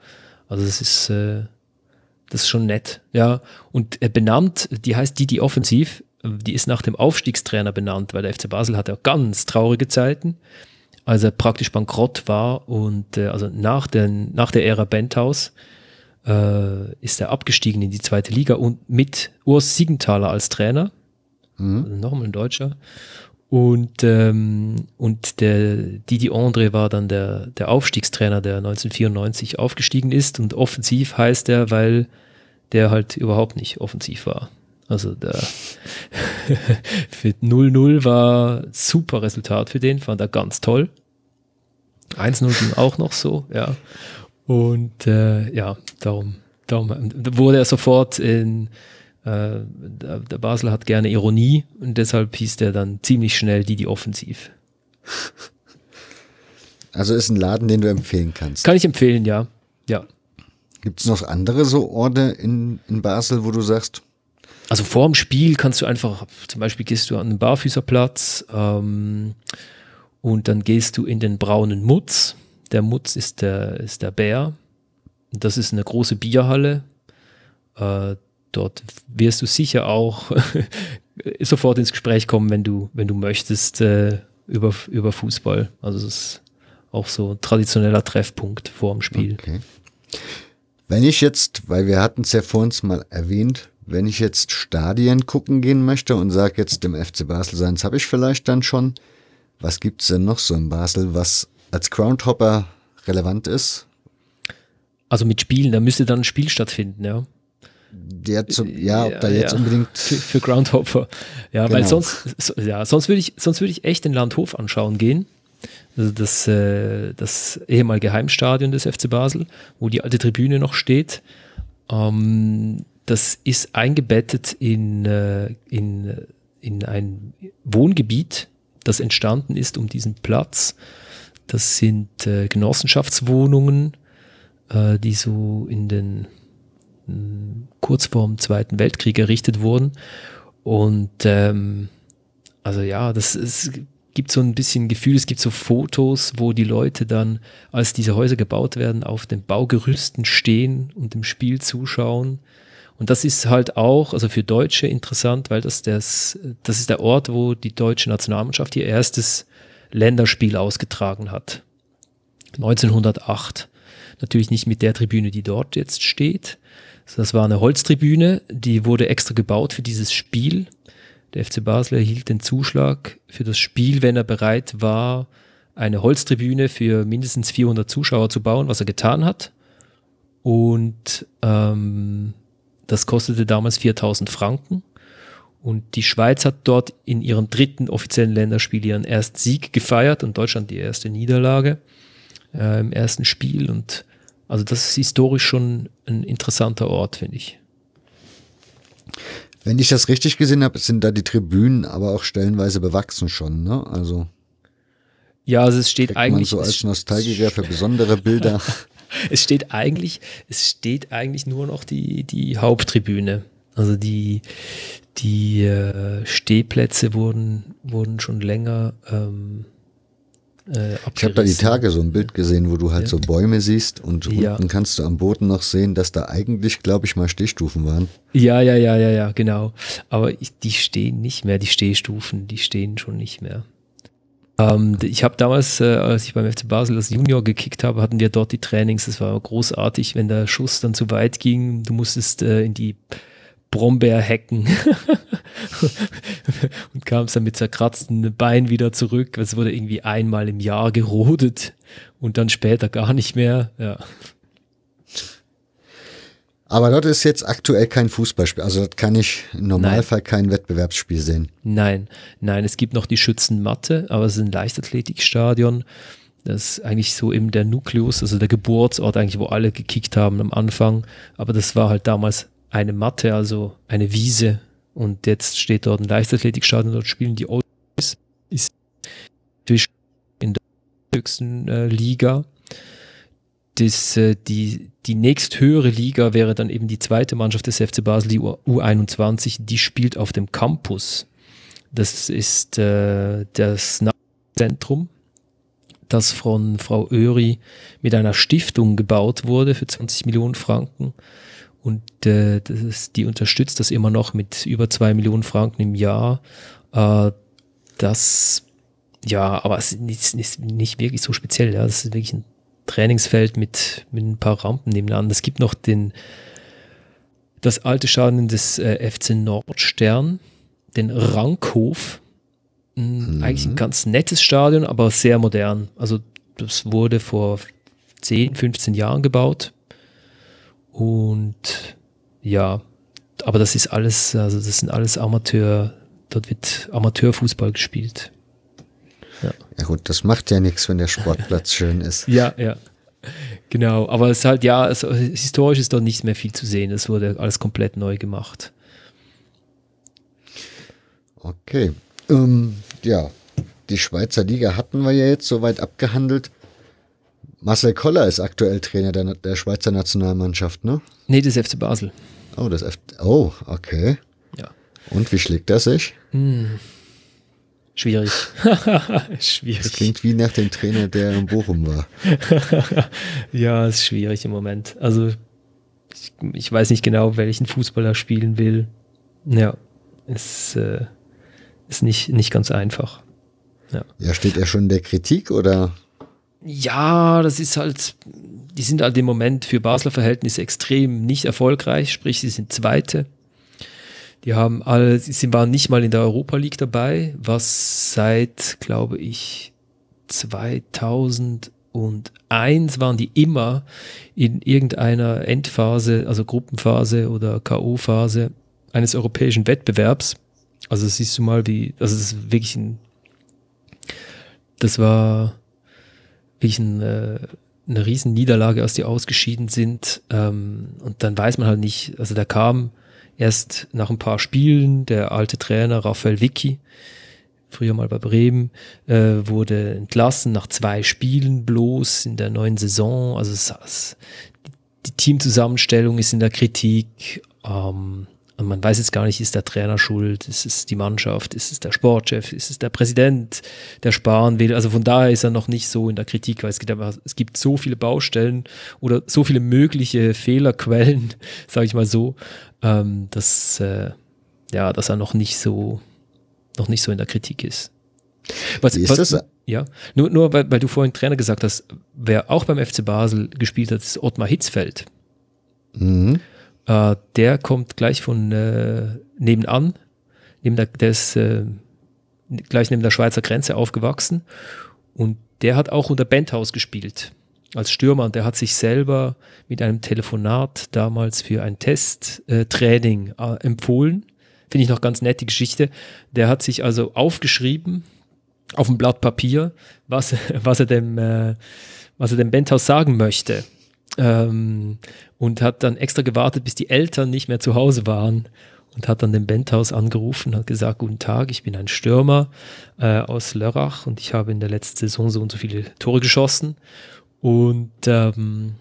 Also das ist, äh, das ist schon nett, ja. Und äh, benannt, die heißt Didi Offensiv, die ist nach dem Aufstiegstrainer benannt, weil der FC Basel hatte auch ganz traurige Zeiten, als er praktisch bankrott war und äh, also nach, den, nach der Ära Benthaus äh, ist er abgestiegen in die zweite Liga und mit Urs Siegenthaler als Trainer, Mhm. also nochmal ein Deutscher. Und, ähm, und der Didi Andre war dann der, der Aufstiegstrainer, der 1994 aufgestiegen ist. Und offensiv heißt er, weil der halt überhaupt nicht offensiv war. Also der für 0-0 war super Resultat für den, fand er ganz toll. 1-0 ging auch noch so, ja. Und äh, ja, darum, darum wurde er sofort in äh, der, Basel hat gerne Ironie und deshalb hieß der dann ziemlich schnell Didi Offensiv. Also ist ein Laden, den du empfehlen kannst. Kann ich empfehlen, ja. Ja. Gibt es noch andere so Orte in, in Basel, wo du sagst, Also vor dem Spiel kannst du einfach, zum Beispiel gehst du an den Barfüßerplatz ähm, und dann gehst du in den braunen Mutz. Der Mutz ist der, ist der Bär. Das ist eine große Bierhalle. Äh, dort wirst du sicher auch sofort ins Gespräch kommen, wenn du, wenn du möchtest, äh, über, über Fußball. Also es ist auch so ein traditioneller Treffpunkt vor dem Spiel. okay. Wenn ich jetzt, weil wir hatten es ja vor uns mal erwähnt, wenn ich jetzt Stadien gucken gehen möchte und sage jetzt dem FC Basel seins habe ich vielleicht dann schon, was gibt's denn noch so in Basel, was als Groundhopper relevant ist? Also mit Spielen, da müsste dann ein Spiel stattfinden, ja. Der zu, ja, ob da Ja, jetzt ja. unbedingt für, für Groundhopper. Ja, weil Genau. sonst, so, ja, sonst würde ich, sonst würde ich echt den Landhof anschauen gehen. Also das, äh, das ehemalige Heimstadion des FC Basel, wo die alte Tribüne noch steht. Ähm, das ist eingebettet in, äh, in, in ein Wohngebiet, das entstanden ist um diesen Platz. Das sind äh, Genossenschaftswohnungen, äh, die so in den kurz vor dem Zweiten Weltkrieg errichtet wurden. Und ähm, also ja, das es gibt so ein bisschen Gefühl, es gibt so Fotos, wo die Leute dann, als diese Häuser gebaut werden, auf den Baugerüsten stehen und dem Spiel zuschauen. Und das ist halt auch, also für Deutsche interessant, weil das, das, das ist der Ort, wo die deutsche Nationalmannschaft ihr erstes Länderspiel ausgetragen hat. 1908. Natürlich nicht mit der Tribüne, die dort jetzt steht. Das war eine Holztribüne, die wurde extra gebaut für dieses Spiel. Der FC Basel erhielt den Zuschlag für das Spiel, wenn er bereit war, eine Holztribüne für mindestens 400 Zuschauer zu bauen, was er getan hat. Und ähm, das kostete damals 4000 Franken. Und die Schweiz hat dort in ihrem dritten offiziellen Länderspiel ihren ersten Sieg gefeiert und Deutschland die erste Niederlage äh, im ersten Spiel. Und also das ist historisch schon ein interessanter Ort, finde ich. Wenn ich das richtig gesehen habe, sind da die Tribünen aber auch stellenweise bewachsen schon, ne? Also Ja, also es steht kriegt man eigentlich. so als Nostalgiker für besondere Bilder. Es steht eigentlich, es steht eigentlich nur noch die, die Haupttribüne. Also die, die äh, Stehplätze wurden, wurden schon länger ähm, äh, Ich habe da die. Tage so ein Bild gesehen, wo du halt Ja. so Bäume siehst und Ja. unten kannst du am Boden noch sehen, dass da eigentlich, glaube ich, mal Stehstufen waren. Ja, ja, ja, ja, ja, genau. Aber ich, die stehen nicht mehr, die Stehstufen, die stehen schon nicht mehr. Ähm, ich habe damals, äh, als ich beim FC Basel als Junior gekickt habe, hatten wir dort die Trainings. Das war großartig, wenn der Schuss dann zu weit ging. Du musstest äh, in die Brombeerhecken und kamst dann mit zerkratzten Beinen wieder zurück. Es wurde irgendwie einmal im Jahr gerodet und dann später gar nicht mehr. Ja. Aber dort ist jetzt aktuell kein Fußballspiel. Also dort kann ich im Normalfall kein Wettbewerbsspiel sehen. Nein, nein, es gibt noch die Schützenmatte, aber es ist ein Leichtathletikstadion. Das ist eigentlich so eben der Nukleus, also der Geburtsort eigentlich, wo alle gekickt haben am Anfang. Aber das war halt damals eine Matte, also eine Wiese. Und jetzt steht dort ein Leichtathletikstadion, dort spielen die Old Boys. Ist in der höchsten äh, Liga. Das, äh, die, die nächsthöhere Liga wäre dann eben die zweite Mannschaft des FC Basel, die U- U21, die spielt auf dem Campus Das ist äh, das Zentrum, das von Frau Öri mit einer Stiftung gebaut wurde für 20 Millionen Franken. Und äh, das, die unterstützt das immer noch mit über 2 Millionen Franken im Jahr. Äh, das, ja, aber es ist nicht, nicht wirklich so speziell. Ja. Das ist wirklich ein Trainingsfeld mit, mit ein paar Rampen nebenan. Es gibt noch den, das alte Stadion des äh, FC Nordstern, den Rankhof. Mhm. Eigentlich ein ganz nettes Stadion, aber sehr modern. Also das wurde vor 10, 15 Jahren gebaut. Und ja, aber das ist alles, also das sind alles Amateur, dort wird Amateurfußball gespielt. Ja. ja gut, das macht ja nichts, wenn der Sportplatz schön ist. Ja, ja. Genau, aber es ist halt, ja, also, historisch ist dort nicht mehr viel zu sehen. Es wurde alles komplett neu gemacht. Okay. Ähm, ja, die Schweizer Liga hatten wir ja jetzt soweit abgehandelt. Marcel Koller ist aktuell Trainer der, der Schweizer Nationalmannschaft, ne? Nee, des FC Basel. Oh, das F oh, okay. Ja. Und wie schlägt er sich? Hm. Schwierig. schwierig. Das klingt wie nach dem Trainer, der in Bochum war. ja, ist schwierig im Moment. Also, ich, ich, weiß nicht genau, welchen Fußballer spielen will. Ja, ist, äh, ist nicht, nicht ganz einfach. Ja. ja, steht er schon in der Kritik oder? Ja, das ist halt, die sind halt im Moment für Basler Verhältnisse extrem nicht erfolgreich, sprich, sie sind Zweite. Die haben alle, sie waren nicht mal in der Europa League dabei, was seit, glaube ich, 2001 waren die immer in irgendeiner Endphase, also Gruppenphase oder K.O.-Phase eines europäischen Wettbewerbs. Also siehst du mal, wie, also das ist wirklich ein, das war wirklich ein, äh, eine riesen Niederlage, als die ausgeschieden sind. Ähm, und dann weiß man halt nicht, also da kam erst nach ein paar Spielen der alte Trainer Raphael Vicky, früher mal bei Bremen, äh, wurde entlassen nach zwei Spielen bloß in der neuen Saison. Also es, es, die Teamzusammenstellung ist in der Kritik. Ähm, und man weiß jetzt gar nicht, ist der Trainer schuld, ist es die Mannschaft, ist es der Sportchef, ist es der Präsident, der sparen will. Also von daher ist er noch nicht so in der Kritik, weil es gibt, aber, es gibt so viele Baustellen oder so viele mögliche Fehlerquellen, sage ich mal so, ähm, dass, äh, ja, dass er noch nicht so, noch nicht so in der Kritik ist. Was, Wie ist was, das? Ja, nur, nur weil, weil du vorhin Trainer gesagt hast, wer auch beim FC Basel gespielt hat, ist Ottmar Hitzfeld. Mhm. Äh, der kommt gleich von äh, nebenan, neben der, der ist äh, gleich neben der Schweizer Grenze aufgewachsen und der hat auch unter Benthaus gespielt als Stürmer und der hat sich selber mit einem Telefonat damals für ein Testtraining äh, empfohlen. Finde ich noch ganz nett die Geschichte. Der hat sich also aufgeschrieben auf ein Blatt Papier, was, was er dem, äh, was er dem Benthaus sagen möchte. Ähm, und hat dann extra gewartet, bis die Eltern nicht mehr zu Hause waren und hat dann den Benthaus angerufen, hat gesagt, guten Tag, ich bin ein Stürmer äh, aus Lörrach und ich habe in der letzten Saison so und so viele Tore geschossen. Und ähm,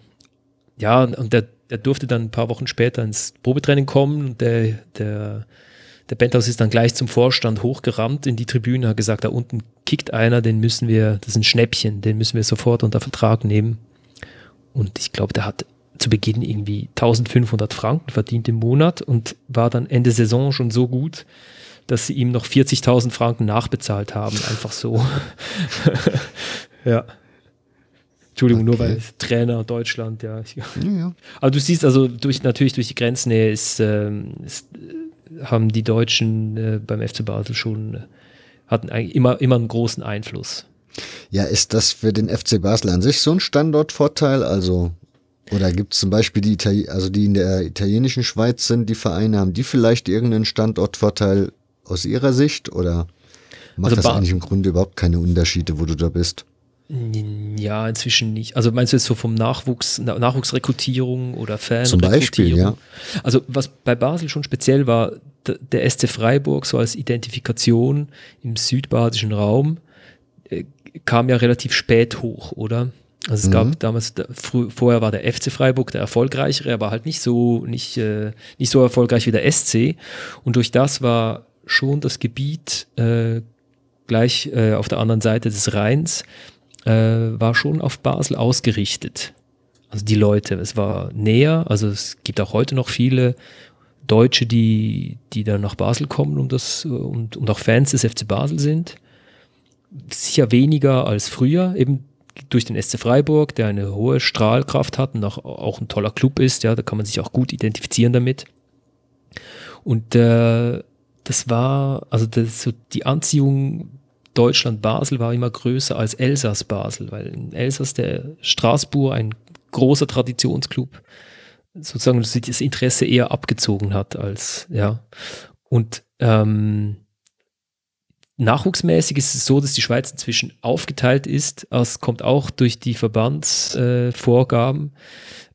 ja, und der, der durfte dann ein paar Wochen später ins Probetraining kommen und der, der, der Benthaus ist dann gleich zum Vorstand hochgerannt in die Tribüne, hat gesagt, da unten kickt einer, den müssen wir, das ist ein Schnäppchen, den müssen wir sofort unter Vertrag nehmen. Und ich glaube, der hat zu Beginn irgendwie 1500 Franken verdient im Monat und war dann Ende Saison schon so gut, dass sie ihm noch 40.000 Franken nachbezahlt haben. Einfach so. ja. Entschuldigung, okay. nur weil Trainer Deutschland, ja. ja, ja. Aber du siehst also durch, natürlich durch die Grenznähe ist, ähm, ist haben die Deutschen äh, beim FC Basel schon äh, hatten eigentlich immer, immer einen großen Einfluss. Ja, ist das für den FC Basel an sich so ein Standortvorteil? Also, oder gibt es zum Beispiel die, Itali also die in der italienischen Schweiz sind, die Vereine, haben die vielleicht irgendeinen Standortvorteil aus ihrer Sicht? Oder macht also das eigentlich im Grunde überhaupt keine Unterschiede, wo du da bist? Ja, inzwischen nicht. Also meinst du jetzt so vom Nachwuchs, Nachwuchsrekrutierung oder Fanrekrutierung? Zum Beispiel, ja. Also was bei Basel schon speziell war, der SC Freiburg so als Identifikation im südbadischen Raum kam ja relativ spät hoch, oder? Also es mhm. gab damals, vorher war der FC Freiburg der erfolgreichere, aber halt nicht so, nicht, äh, nicht so erfolgreich wie der SC. Und durch das war schon das Gebiet äh, gleich äh, auf der anderen Seite des Rheins, äh, war schon auf Basel ausgerichtet. Also die Leute, es war näher, also es gibt auch heute noch viele Deutsche, die, die dann nach Basel kommen und, das, und, und auch Fans des FC Basel sind. Sicher weniger als früher, eben durch den SC Freiburg, der eine hohe Strahlkraft hat und auch, auch ein toller Club ist, ja, da kann man sich auch gut identifizieren damit. Und äh, das war, also das, so die Anziehung Deutschland-Basel war immer größer als Elsass-Basel, weil in Elsass der Straßburg ein großer Traditionsclub sozusagen das Interesse eher abgezogen hat als, ja. Und ähm, nachwuchsmäßig ist es so, dass die Schweiz inzwischen aufgeteilt ist. Es kommt auch durch die Verbandsvorgaben,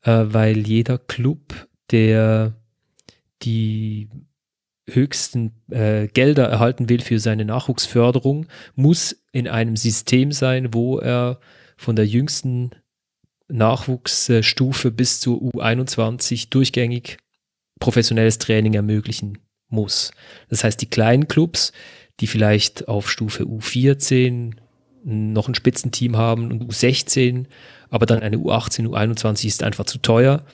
äh, äh, weil jeder Club, der die höchsten äh, Gelder erhalten will für seine Nachwuchsförderung, muss in einem System sein, wo er von der jüngsten Nachwuchsstufe bis zur U21 durchgängig professionelles Training ermöglichen muss. Das heißt, die kleinen Clubs, die vielleicht auf Stufe U14 noch ein Spitzenteam haben und U16, aber dann eine U18, U21 ist einfach zu teuer,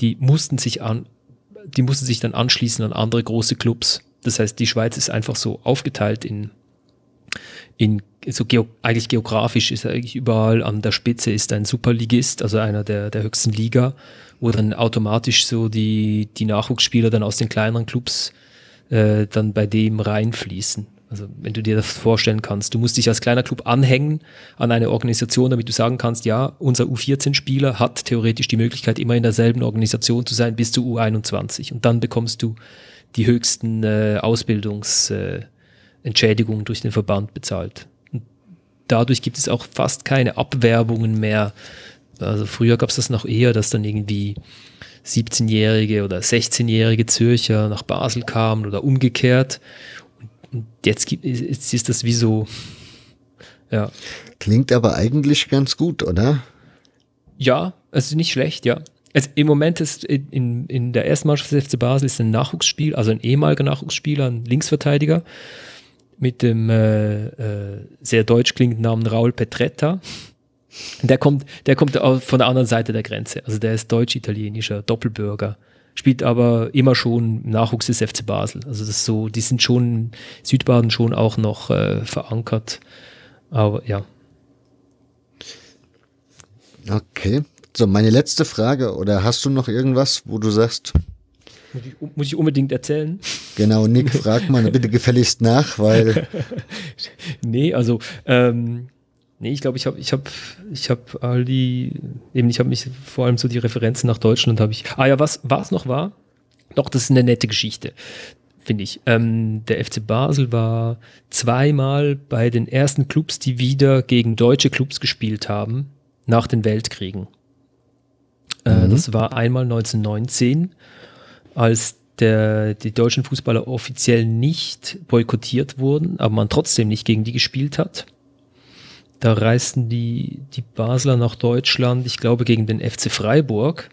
die mussten sich an, die mussten sich dann anschließen an andere große Clubs. Das heißt, die Schweiz ist einfach so aufgeteilt in, in so geo eigentlich geografisch ist eigentlich überall an der Spitze ist ein Superligist, also einer der, der höchsten Liga, wo dann automatisch so die, die Nachwuchsspieler dann aus den kleineren Clubs äh, dann bei dem reinfließen. Also wenn du dir das vorstellen kannst, du musst dich als kleiner Club anhängen an eine Organisation, damit du sagen kannst, ja, unser U14-Spieler hat theoretisch die Möglichkeit, immer in derselben Organisation zu sein bis zu U21. Und dann bekommst du die höchsten äh, Ausbildungsentschädigungen äh, durch den Verband bezahlt. Und dadurch gibt es auch fast keine Abwerbungen mehr. Also früher gab es das noch eher, dass dann irgendwie 17-jährige oder 16-jährige Zürcher nach Basel kamen oder umgekehrt jetzt, gibt, jetzt ist das wie so, ja. Klingt aber eigentlich ganz gut, oder? Ja, also nicht schlecht, ja. Also Im Moment ist in, in der ersten Mannschaft des FC Basel ist ein Nachwuchsspiel, also ein ehemaliger Nachwuchsspieler, ein Linksverteidiger mit dem äh, äh, sehr deutsch klingenden Namen Raul Petretta. Der kommt, der kommt von der anderen Seite der Grenze. Also der ist deutsch-italienischer Doppelbürger spielt aber immer schon Nachwuchs des FC Basel. Also das ist so, die sind schon Südbaden schon auch noch äh, verankert. Aber ja. Okay. So, meine letzte Frage, oder hast du noch irgendwas, wo du sagst? Muss ich, muss ich unbedingt erzählen? Genau, Nick, frag mal bitte gefälligst nach, weil. nee, also ähm, Nee, ich glaube, ich habe ich hab, ich hab all die, eben, ich habe mich vor allem so die Referenzen nach Deutschland habe ich. Ah ja, was was noch war? Doch, das ist eine nette Geschichte, finde ich. Ähm, der FC Basel war zweimal bei den ersten Clubs, die wieder gegen deutsche Clubs gespielt haben, nach den Weltkriegen. Äh, mhm. Das war einmal 1919, als der, die deutschen Fußballer offiziell nicht boykottiert wurden, aber man trotzdem nicht gegen die gespielt hat. Da reisten die, die Basler nach Deutschland, ich glaube, gegen den FC Freiburg.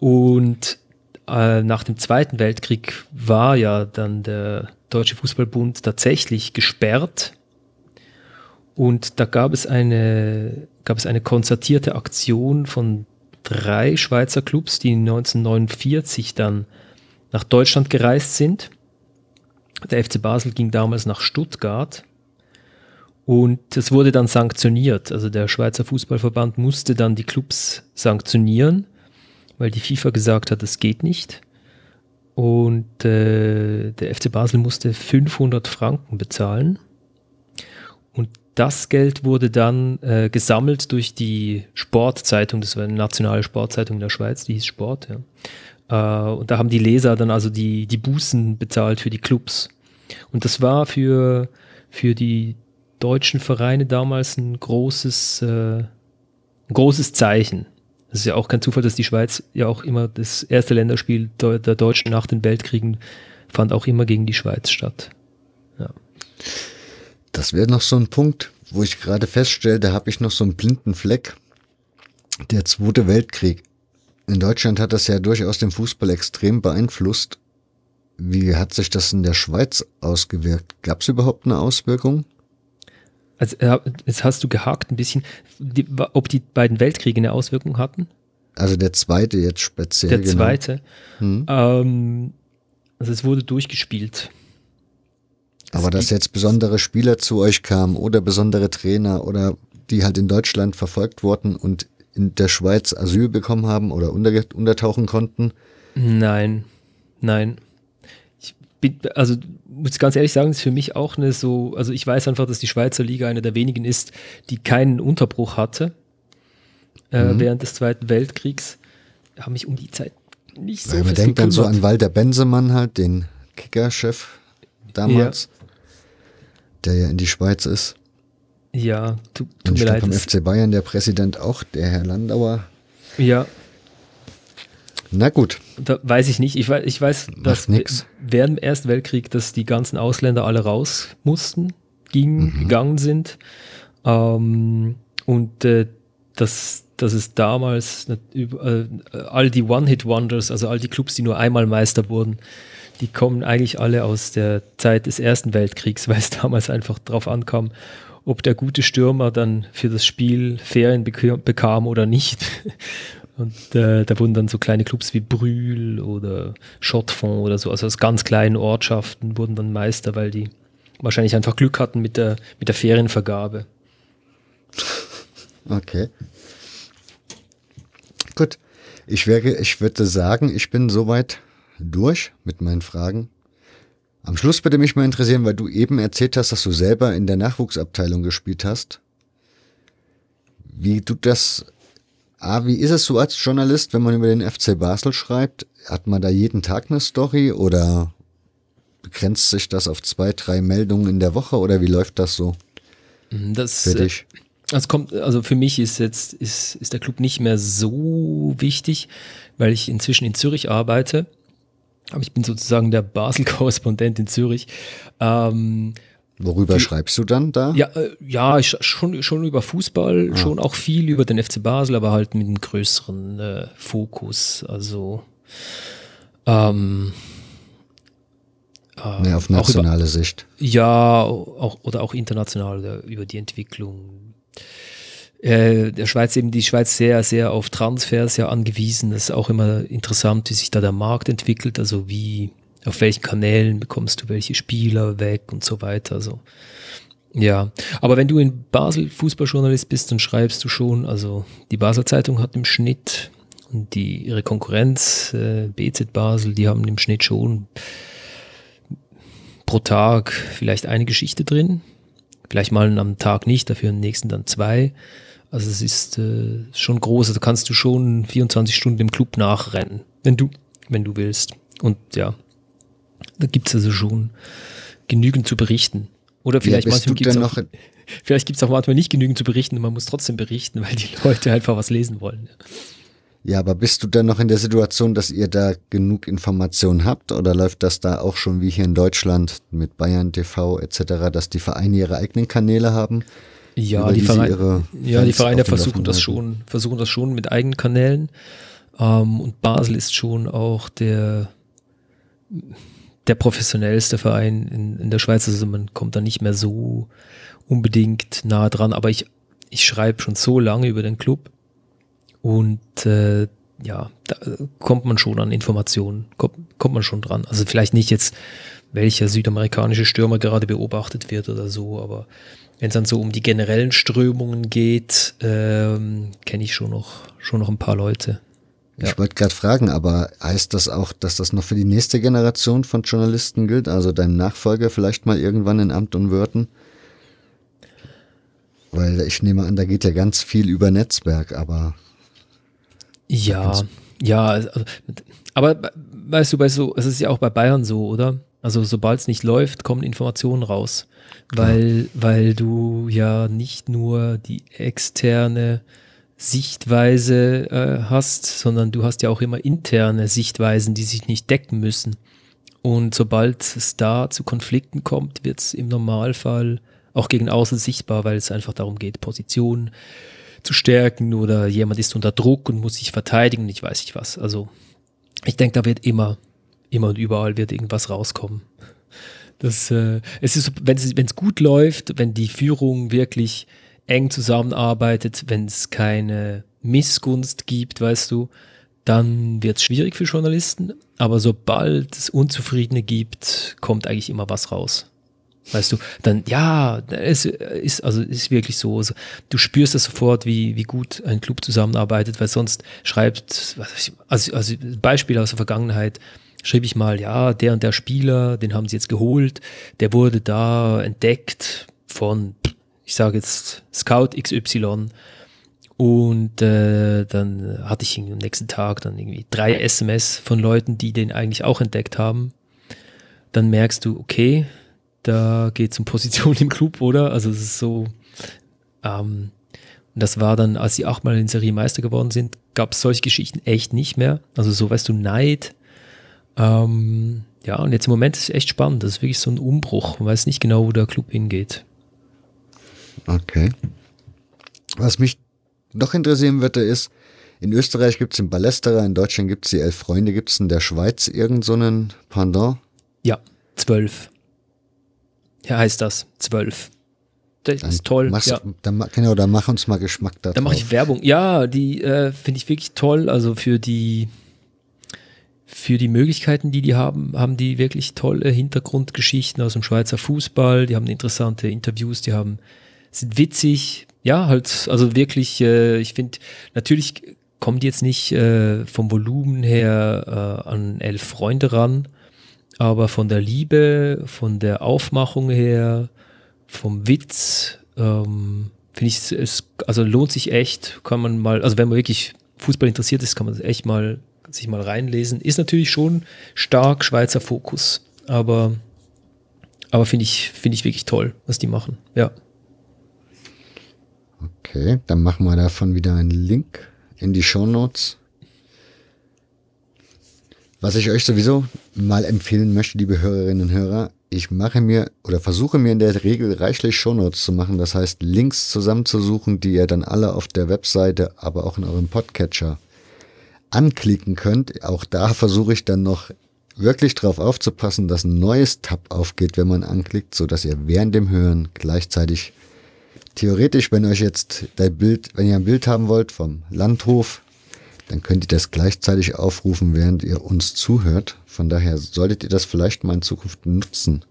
Und äh, nach dem Zweiten Weltkrieg war ja dann der Deutsche Fußballbund tatsächlich gesperrt. Und da gab es eine, gab es eine konzertierte Aktion von drei Schweizer Clubs, die 1949 dann nach Deutschland gereist sind. Der FC Basel ging damals nach Stuttgart und es wurde dann sanktioniert. Also der Schweizer Fußballverband musste dann die Clubs sanktionieren, weil die FIFA gesagt hat, das geht nicht. Und äh, der FC Basel musste 500 Franken bezahlen. Und das Geld wurde dann äh, gesammelt durch die Sportzeitung, das war eine nationale Sportzeitung der Schweiz, die hieß Sport. Ja. Äh, und da haben die Leser dann also die, die Bußen bezahlt für die Clubs. Und das war für, für die deutschen Vereine damals ein großes, äh, ein großes Zeichen. Es ist ja auch kein Zufall, dass die Schweiz ja auch immer das erste Länderspiel der Deutschen nach den Weltkriegen fand auch immer gegen die Schweiz statt. Ja. Das wäre noch so ein Punkt, wo ich gerade feststelle, da habe ich noch so einen blinden Fleck. Der Zweite Weltkrieg. In Deutschland hat das ja durchaus den Fußball extrem beeinflusst. Wie hat sich das in der Schweiz ausgewirkt? Gab es überhaupt eine Auswirkung? Also, äh, jetzt hast du gehakt ein bisschen, die, ob die beiden Weltkriege eine Auswirkung hatten. Also der zweite jetzt speziell. Der genau. zweite. Hm. Ähm, also es wurde durchgespielt. Aber dass jetzt besondere Spieler zu euch kamen oder besondere Trainer oder die halt in Deutschland verfolgt wurden und in der Schweiz Asyl bekommen haben oder unter, untertauchen konnten. Nein, nein. Ich bin, also muss ganz ehrlich sagen, ist für mich auch eine so, also ich weiß einfach, dass die Schweizer Liga eine der wenigen ist, die keinen Unterbruch hatte äh, Mhm. während des Zweiten Weltkriegs. Haben mich um die Zeit nicht so Weil man denkt dann so an Walter Bensemann halt, den Kickerchef damals, der ja in die Schweiz ist. Ja, tu, tut ich mir leid. das- FC Bayern der Präsident auch, der Herr Landauer. Ja, Na gut, da weiß ich nicht. Ich weiß, ich weiß dass nix. während dem Ersten Weltkrieg, dass die ganzen Ausländer alle raus mussten, gingen, gegangen sind. Ähm, und äh, dass, dass es damals äh, all die One-Hit-Wonders, also all die Clubs, die nur einmal Meister wurden, die kommen eigentlich alle aus der Zeit des Ersten Weltkriegs, weil es damals einfach drauf ankam, ob der gute Stürmer dann für das Spiel Ferien bek- bekam oder nicht. Und äh, da wurden dann so kleine Clubs wie Brühl oder Schottfond oder so, also aus ganz kleinen Ortschaften wurden dann Meister, weil die wahrscheinlich einfach Glück hatten mit der, mit der Ferienvergabe. okay. Gut. Ich, wäre, ich würde sagen, ich bin soweit durch mit meinen Fragen. Am Schluss würde mich mal interessieren, weil du eben erzählt hast, dass du selber in der Nachwuchsabteilung gespielt hast. Wie du das. Ah, wie ist es so als Journalist, wenn man über den FC Basel schreibt? Hat man da jeden Tag eine Story oder begrenzt sich das auf zwei, drei Meldungen in der Woche oder wie läuft das so Das, für dich? Also kommt, also für mich ist jetzt ist, ist der Club nicht mehr so wichtig, weil ich inzwischen in Zürich arbeite. Aber ich bin sozusagen der Basel-Korrespondent in Zürich. Ähm, Worüber schreibst du dann da? ja, äh, ja, schon, schon über Fußball, schon auch viel über den FC Basel, aber halt mit einem größeren äh, Fokus. Also ähm, äh, Mehr auf auch über, nationale Sicht. ja, auch, oder auch international oder über die Entwicklung. Äh, der Schweiz eben die Schweiz sehr, sehr auf Transfers ja angewiesen. Das ist auch immer interessant, wie sich da der Markt entwickelt, also wie, auf welchen Kanälen bekommst du welche Spieler weg und so weiter. Also ja, aber wenn du in Basel Fußballjournalist bist, dann schreibst du schon, also die Basel Zeitung hat im Schnitt und die ihre Konkurrenz, äh, BZ Basel, die haben im Schnitt schon pro Tag vielleicht eine Geschichte drin. Vielleicht mal am Tag nicht, dafür am nächsten dann zwei. Also es ist äh, schon groß. Also kannst du schon 24 Stunden im Club nachrennen, wenn du, wenn du willst. Und ja, da gibt es also schon genügend zu berichten. Oder vielleicht ja, manchmal gibt's auch, vielleicht gibt es auch manchmal nicht genügend zu berichten und man muss trotzdem berichten, weil die Leute einfach was lesen wollen. ja, aber bist du denn noch in der Situation, dass ihr da genug Informationen habt oder läuft das da auch schon wie hier in Deutschland mit Bayern TV etc., dass die Vereine ihre eigenen Kanäle haben? Ja, die, die Vereine, ja, die Vereine versuchen das schon, versuchen das schon mit eigenen Kanälen. Ähm, und Basel ist schon auch der, der professionellste Verein in, in der Schweiz. Also man kommt da nicht mehr so unbedingt nahe dran. Aber ich, ich schreibe schon so lange über den Club und äh, ja, da kommt man schon an Informationen, kommt, kommt man schon dran. Also vielleicht nicht jetzt, welcher südamerikanische Stürmer gerade beobachtet wird oder so, aber wenn es dann so um die generellen Strömungen geht, ähm, kenne ich schon noch, schon noch ein paar Leute. Ja. Ich wollte gerade fragen, aber heißt das auch, dass das noch für die nächste Generation von Journalisten gilt? Also dein Nachfolger vielleicht mal irgendwann in Amt und Würden? Weil ich nehme an, da geht ja ganz viel über Netzwerk, aber Ja, ja, also, aber be- weißt du, bei so, es ist ja auch bei Bayern so, oder? Also sobald es nicht läuft, kommen Informationen raus, weil, weil du ja nicht nur die externe Sichtweise äh, hast, sondern du hast ja auch immer interne Sichtweisen, die sich nicht decken müssen. Und sobald es da zu Konflikten kommt, wird es im Normalfall auch gegen außen sichtbar, weil es einfach darum geht, Positionen zu stärken oder jemand ist unter Druck und muss sich verteidigen, ich weiß nicht was. Also ich denke, da wird immer, immer und überall wird irgendwas rauskommen. Das, äh, es ist, wenn es gut läuft, wenn die Führung wirklich eng zusammenarbeitet, wenn es keine Missgunst gibt, weißt du, dann wird es schwierig für Journalisten. Aber sobald es Unzufriedene gibt, kommt eigentlich immer was raus. Weißt du, dann, ja, es ist, also ist wirklich so. Also, du spürst das sofort, wie, wie gut ein Club zusammenarbeitet, weil sonst schreibt, also, also Beispiel aus der Vergangenheit, schrieb ich mal, ja, der und der Spieler, den haben sie jetzt geholt, der wurde da entdeckt von, ich sage jetzt Scout XY. Und äh, dann hatte ich am nächsten Tag dann irgendwie drei SMS von Leuten, die den eigentlich auch entdeckt haben. Dann merkst du, okay, da geht es um Position im Club, oder? Also es ist so, ähm, und das war dann, als sie achtmal in Serie Meister geworden sind, gab es solche Geschichten echt nicht mehr. Also so, weißt du, Neid. Ähm, ja, und jetzt im Moment ist es echt spannend. Das ist wirklich so ein Umbruch. Man weiß nicht genau, wo der Club hingeht. Okay. Was mich noch interessieren würde, ist, in Österreich gibt es den Ballesterer, in Deutschland gibt es die Elf Freunde. Gibt es in der Schweiz irgendeinen so Pendant? Ja, zwölf. Ja, heißt das. Zwölf. Das Dann ist toll. Machst, ja. dann, genau, dann mach uns mal Geschmack da Da mache ich Werbung. Ja, die äh, finde ich wirklich toll. Also für die für die Möglichkeiten, die die haben, haben die wirklich tolle Hintergrundgeschichten aus dem Schweizer Fußball. Die haben interessante Interviews, die haben sind witzig. Ja, halt, also wirklich. Äh, ich finde, natürlich die jetzt nicht äh, vom Volumen her äh, an elf Freunde ran, aber von der Liebe, von der Aufmachung her, vom Witz, ähm, finde ich, es- also lohnt sich echt, kann man mal, also wenn man wirklich Fußball interessiert ist, kann man echt mal sich mal reinlesen. Ist natürlich schon stark Schweizer Fokus, aber, aber finde ich, finde ich wirklich toll, was die machen. Ja. Okay, dann machen wir davon wieder einen Link in die Show Notes. Was ich euch sowieso mal empfehlen möchte, liebe Hörerinnen und Hörer, ich mache mir oder versuche mir in der Regel reichlich Shownotes zu machen. Das heißt, Links zusammenzusuchen, die ihr dann alle auf der Webseite, aber auch in eurem Podcatcher anklicken könnt. Auch da versuche ich dann noch wirklich drauf aufzupassen, dass ein neues Tab aufgeht, wenn man anklickt, so dass ihr während dem Hören gleichzeitig theoretisch, wenn euch jetzt dein Bild, wenn ihr ein Bild haben wollt vom Landhof, dann könnt ihr das gleichzeitig aufrufen, während ihr uns zuhört. Von daher solltet ihr das vielleicht mal in Zukunft nutzen.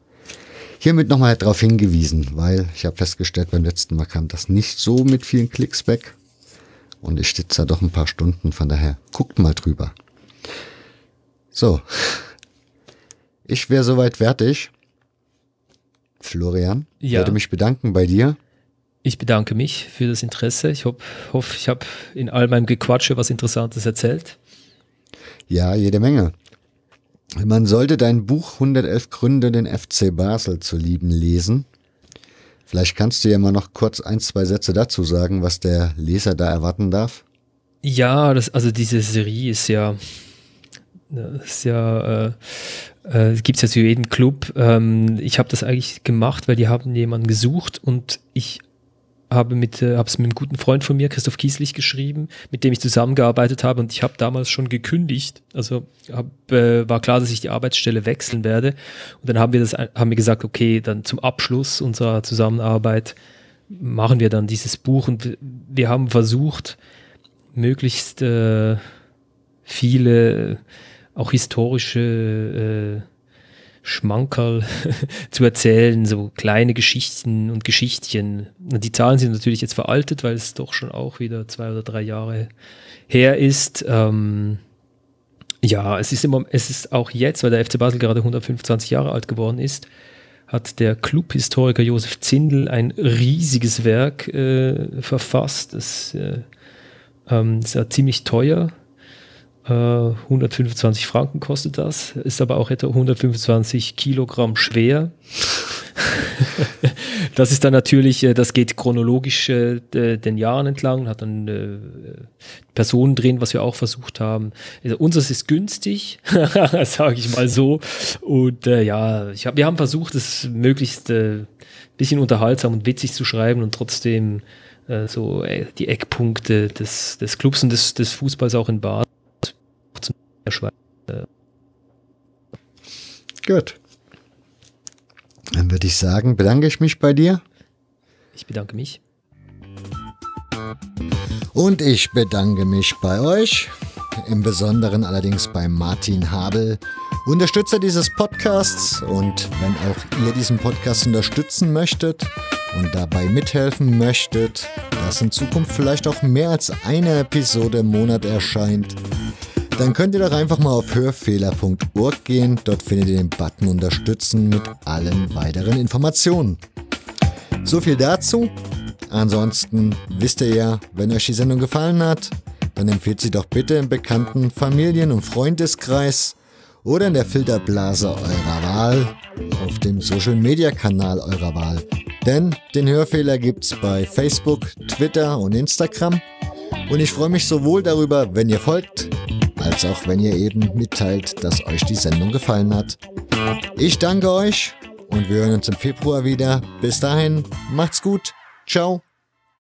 Hiermit nochmal darauf hingewiesen, weil ich habe festgestellt, beim letzten Mal kam das nicht so mit vielen Klicks weg. Und ich sitze da doch ein paar Stunden, von daher guckt mal drüber. So. Ich wäre soweit fertig. Florian, Ja. würde mich bedanken bei dir. Ich bedanke mich für das Interesse. Ich hoffe, hoff, ich habe in all meinem Gequatsche was Interessantes erzählt. Ja, jede Menge. Man sollte dein Buch 111 Gründe, den FC Basel zu lieben, lesen. Vielleicht kannst du ja mal noch kurz ein, zwei Sätze dazu sagen, was der Leser da erwarten darf. Ja, das, also diese Serie ist ja, ist ja, äh, äh, gibt es ja zu jedem Club. Ähm, ich habe das eigentlich gemacht, weil die haben jemanden gesucht und ich habe mit, äh, habe es mit einem guten Freund von mir, Christoph Kieslich, geschrieben, mit dem ich zusammengearbeitet habe und ich habe damals schon gekündigt. Also hab, äh, war klar, dass ich die Arbeitsstelle wechseln werde. Und dann haben wir das, haben wir gesagt, okay, dann zum Abschluss unserer Zusammenarbeit machen wir dann dieses Buch und wir haben versucht, möglichst äh, viele auch historische äh, Schmankerl zu erzählen, so kleine Geschichten und Geschichtchen. Und die Zahlen sind natürlich jetzt veraltet, weil es doch schon auch wieder zwei oder drei Jahre her ist. Ähm, ja, es ist immer, es ist auch jetzt, weil der FC Basel gerade 125 Jahre alt geworden ist, hat der Clubhistoriker Josef Zindel ein riesiges Werk äh, verfasst. Das äh, ähm, ist ja ziemlich teuer. Äh, 125 Franken kostet das, ist aber auch etwa 125 Kilogramm schwer. das ist dann natürlich, äh, das geht chronologisch äh, de- den Jahren entlang, hat dann äh, Personen drin, was wir auch versucht haben. Also unseres ist günstig, sage ich mal so. Und äh, ja, ich hab, wir haben versucht, es möglichst äh, bisschen unterhaltsam und witzig zu schreiben und trotzdem äh, so äh, die Eckpunkte des, des Clubs und des, des Fußballs auch in äh, Gut. Dann würde ich sagen, bedanke ich mich bei dir. Ich bedanke mich. Und ich bedanke mich bei euch, im Besonderen allerdings bei Martin Habel, Unterstützer dieses Podcasts. Und wenn auch ihr diesen Podcast unterstützen möchtet und dabei mithelfen möchtet, dass in Zukunft vielleicht auch mehr als eine Episode im Monat erscheint, dann könnt ihr doch einfach mal auf hörfehler.org gehen. Dort findet ihr den Button Unterstützen mit allen weiteren Informationen. So viel dazu. Ansonsten wisst ihr ja, wenn euch die Sendung gefallen hat, dann empfehlt sie doch bitte im bekannten Familien- und Freundeskreis oder in der Filterblase eurer Wahl auf dem Social Media Kanal eurer Wahl. Denn den Hörfehler gibt's bei Facebook, Twitter und Instagram. Und ich freue mich sowohl darüber, wenn ihr folgt, als auch wenn ihr eben mitteilt, dass euch die Sendung gefallen hat. Ich danke euch und wir hören uns im Februar wieder. Bis dahin, macht's gut. Ciao.